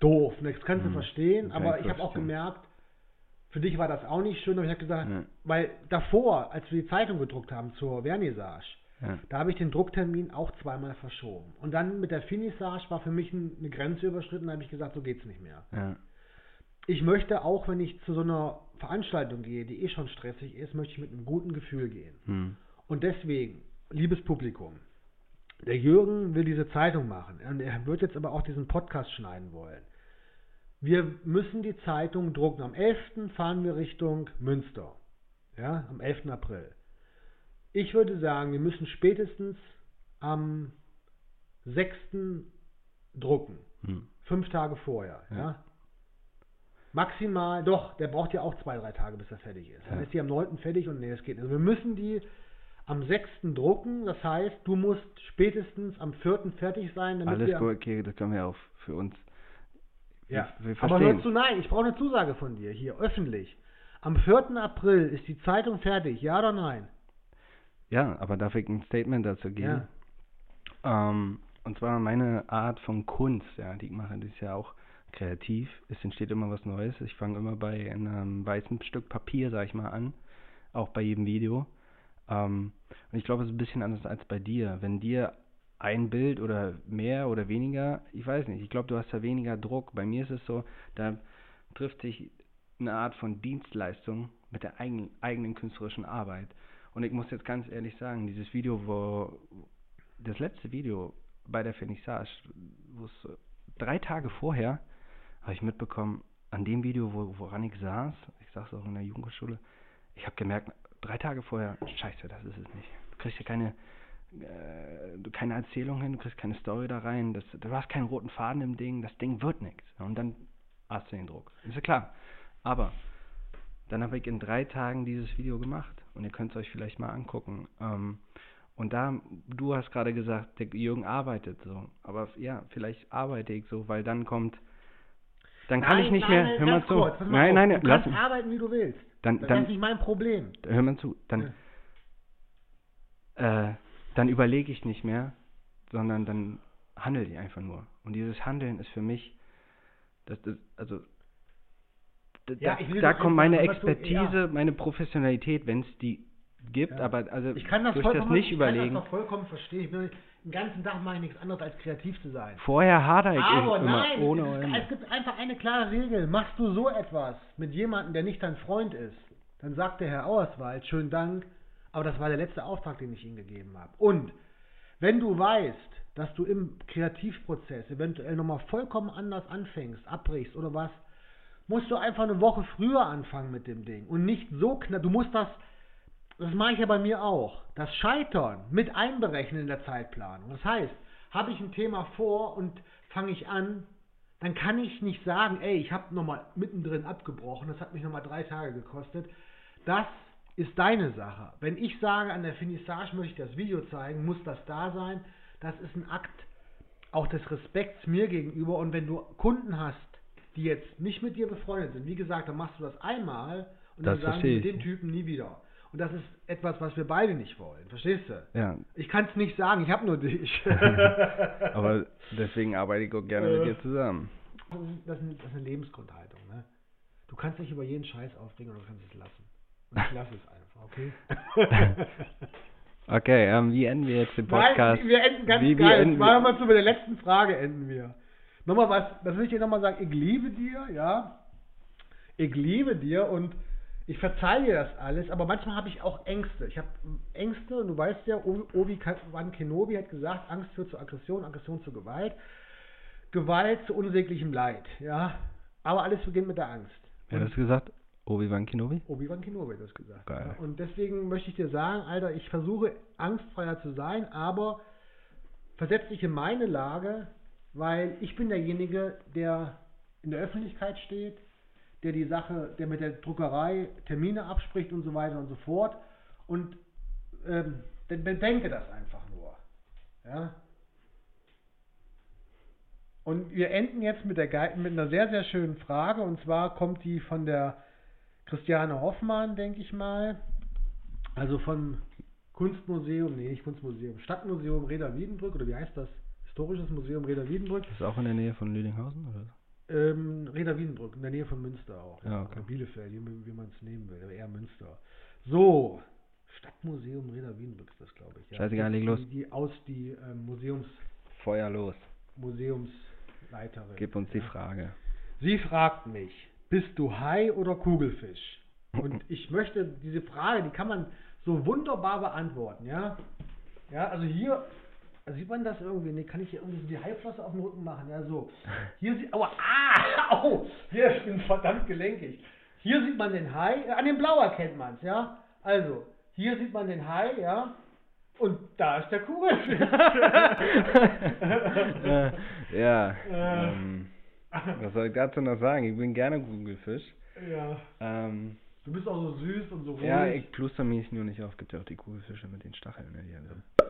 doof. ne, Das kannst du Hm, verstehen, aber ich ich habe auch gemerkt, für dich war das auch nicht schön, aber ich habe gesagt, Ja. weil davor, als wir die Zeitung gedruckt haben zur Vernissage, Ja. da habe ich den Drucktermin auch zweimal verschoben. Und dann mit der Finissage war für mich ein- eine Grenze überschritten, da habe ich gesagt, so geht's nicht mehr. Ja. Ich möchte auch, wenn ich zu so einer Veranstaltung gehe, die eh schon stressig ist, möchte ich mit einem guten Gefühl gehen. Hm. Und deswegen, liebes Publikum, der Jürgen will diese Zeitung machen. Und er wird jetzt aber auch diesen Podcast schneiden wollen. Wir müssen die Zeitung drucken. Am 11. fahren wir Richtung Münster. Ja, am 11. April. Ich würde sagen, wir müssen spätestens am 6. drucken. Hm. Fünf Tage vorher. Ja. Ja. Maximal, doch, der braucht ja auch zwei, drei Tage, bis er fertig ist. Dann Ja. ist die am 9. fertig und nee, das geht nicht. Also wir müssen die am 6. drucken. Das heißt, du musst spätestens am 4. fertig sein. Damit Alles wir, gut, okay, das können wir auch für uns. Ja, wir aber verstehen. hör zu, nein, ich brauche eine Zusage von dir, hier, öffentlich. Am 4. April ist die Zeitung fertig, ja oder nein? Ja, aber darf ich ein Statement dazu geben? Ähm, und zwar meine Art von Kunst, ja, die ich mache, die ist ja auch kreativ. Es entsteht immer was Neues. Ich fange immer bei einem weißen Stück Papier, sag ich mal, an. Auch bei jedem Video. Ähm, und ich glaube, es ist ein bisschen anders als bei dir. Wenn dir ein Bild oder mehr oder weniger, ich weiß nicht, ich glaube, du hast da weniger Druck. Bei mir ist es so, da trifft sich eine Art von Dienstleistung mit der eigenen, eigenen künstlerischen Arbeit. Und ich muss jetzt ganz ehrlich sagen, dieses Video, wo das letzte Video bei der Vernissage, wo es drei Tage vorher, habe ich mitbekommen, an dem Video, wo, woran ich saß, ich saß auch in der Jugendschule, ich habe gemerkt, drei Tage vorher, scheiße, das ist es nicht. Du kriegst ja keine, äh, keine Erzählung hin, du kriegst keine Story da rein, das, du hast keinen roten Faden im Ding, das Ding wird nichts. Und dann hast du den Druck. Ist ja klar. Aber dann habe ich in drei Tagen dieses Video gemacht und ihr könnt es euch vielleicht mal angucken. Ähm, und da, du hast gerade gesagt, der Jürgen arbeitet so. Aber ja, vielleicht arbeite ich so, weil dann kommt, dann kann Nein, ich nicht nein, mehr, hör mal zu. kurz, mal nein, auf, nein, du lass, kannst arbeiten, wie du willst. dann, Das dann, ist nicht mein Problem. hör mal zu, dann, äh, dann überlege ich nicht mehr, sondern dann handle ich einfach nur. Und dieses Handeln ist für mich, das, das also, Ja, da, da kommt meine einfach nur dazu- Expertise, meine Professionalität, wenn es die gibt, Ja. aber also Ich kann das durch das nicht ich überlegen. kann das doch vollkommen verstehen. Ich bin den ganzen Tag mache ich nichts anderes als kreativ zu sein. Vorher hader ich Aber immer nein, ohne es, es gibt einfach eine klare Regel. Machst du so etwas mit jemandem, der nicht dein Freund ist, dann sagt der Herr Auerswald, schönen Dank, aber das war der letzte Auftrag, den ich Ihnen gegeben habe. Und wenn du weißt, dass du im Kreativprozess eventuell nochmal vollkommen anders anfängst, abbrichst oder was, musst du einfach eine Woche früher anfangen mit dem Ding und nicht so knapp. Du musst das, das mache ich ja bei mir auch, das Scheitern mit einberechnen in der Zeitplanung. Das heißt, habe ich ein Thema vor und fange ich an, dann kann ich nicht sagen, ey, ich habe nochmal mittendrin abgebrochen, das hat mich nochmal drei Tage gekostet. Das ist deine Sache. Wenn ich sage, an der Finissage möchte ich das Video zeigen, muss das da sein. Das ist ein Akt auch des Respekts mir gegenüber. Und wenn du Kunden hast, die jetzt nicht mit dir befreundet sind, wie gesagt, dann machst du das einmal und dann Das sagen verstehe die mit dem Typen nie wieder. Und das ist etwas, was wir beide nicht wollen. Verstehst du? Ja, Ich kann es nicht sagen, ich habe nur dich. aber deswegen arbeite ich auch gerne mit dir zusammen. Das ist, eine- das ist eine Lebensgrundhaltung. Ne? Du kannst dich über jeden Scheiß aufregen oder du kannst es lassen. Und ich lasse es einfach, okay? Okay, ähm, wie enden wir jetzt den Podcast? Nein, wir enden ganz wie, geil. wir? wir zu bei der letzten Frage enden wir. Nochmal was, das will ich dir nochmal sagen. Ich liebe dir, ja. Ich liebe dir und ich verzeihe dir das alles, aber manchmal habe ich auch Ängste. Ich habe Ängste und du weißt ja, Obi- Obi-Wan Kenobi hat gesagt, Angst führt zu Aggression, Aggression zu Gewalt, Gewalt zu unsäglichem Leid, ja. Aber alles beginnt mit der Angst. Wer hat das gesagt? Obi-Wan Kenobi? Obi-Wan Kenobi hat das gesagt. Geil. Ja. Und deswegen möchte ich dir sagen, Alter, ich versuche angstfreier zu sein, aber versetz dich in meine Lage, weil ich bin derjenige, der in der Öffentlichkeit steht, der die Sache, der mit der Druckerei Termine abspricht und so weiter und so fort. Und ähm, dann bedenke das einfach nur. Ja. Und wir enden jetzt mit, der, mit einer sehr, sehr schönen Frage. Und zwar kommt die von der Christiane Hoffmann, denke ich mal. Also vom Kunstmuseum, nee, nicht Kunstmuseum, Stadtmuseum Reda Wiedenbrück, oder wie heißt das? Historisches Museum Reda Wiedenbrück. Ist auch in der Nähe von Lüdinghausen? Oder? Ähm, Reda Wiedenbrück, in der Nähe von Münster auch. Ja, okay. Oder Bielefeld, wie, wie man es nehmen will, aber eher Münster. So, Stadtmuseum Reda Wiedenbrück ist das, glaube ich. Scheißegal, Die- leg los. Die, die aus die ähm, Museums, Feuer los. Museumsleiterin. Gib uns die Ja. Frage. Sie fragt mich, bist du Hai oder Kugelfisch? Und ich möchte diese Frage, die kann man so wunderbar beantworten, ja? Ja, also hier, sieht man das irgendwie? Ne, kann ich hier irgendwie so die Haiflosse auf dem Rücken machen? Ja, so. Hier sieht, aua, ah, au, hier, ich bin verdammt gelenkig. Hier sieht man den Hai, äh, an dem Blau erkennt man es, ja? Also, hier sieht man den Hai, ja? Und da ist der Kugelfisch. äh, ja. Äh. Ähm, was soll ich dazu noch sagen? Ich bin gerne Kugelfisch. ja. Ähm, Du bist auch so süß und so ruhig. Ja, ich pluster mich nur nicht auf. Gibt ja auch die Kugelfische mit den Stacheln. Ne, die haben so.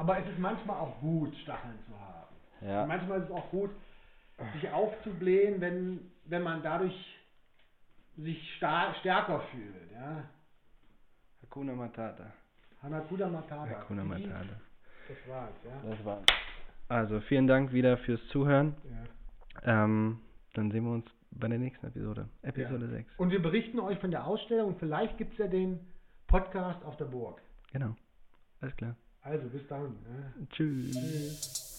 Aber es ist manchmal auch gut, Stacheln zu haben. Ja. Und manchmal ist es auch gut, sich aufzublähen, wenn, wenn man dadurch sich stärker fühlt. Ja? Hakuna Matata. Hanakuda Matata. Hakuna Matata. Das war's, ja. Das war's. Also vielen Dank wieder fürs Zuhören. ja. Ähm, dann sehen wir uns bei der nächsten Episode. Episode Ja. 6. Und wir berichten euch von der Ausstellung. Vielleicht gibt es ja den Podcast auf der Burg. Genau. Alles klar. Also bis dann. Ja. Tschüss. Tschüss.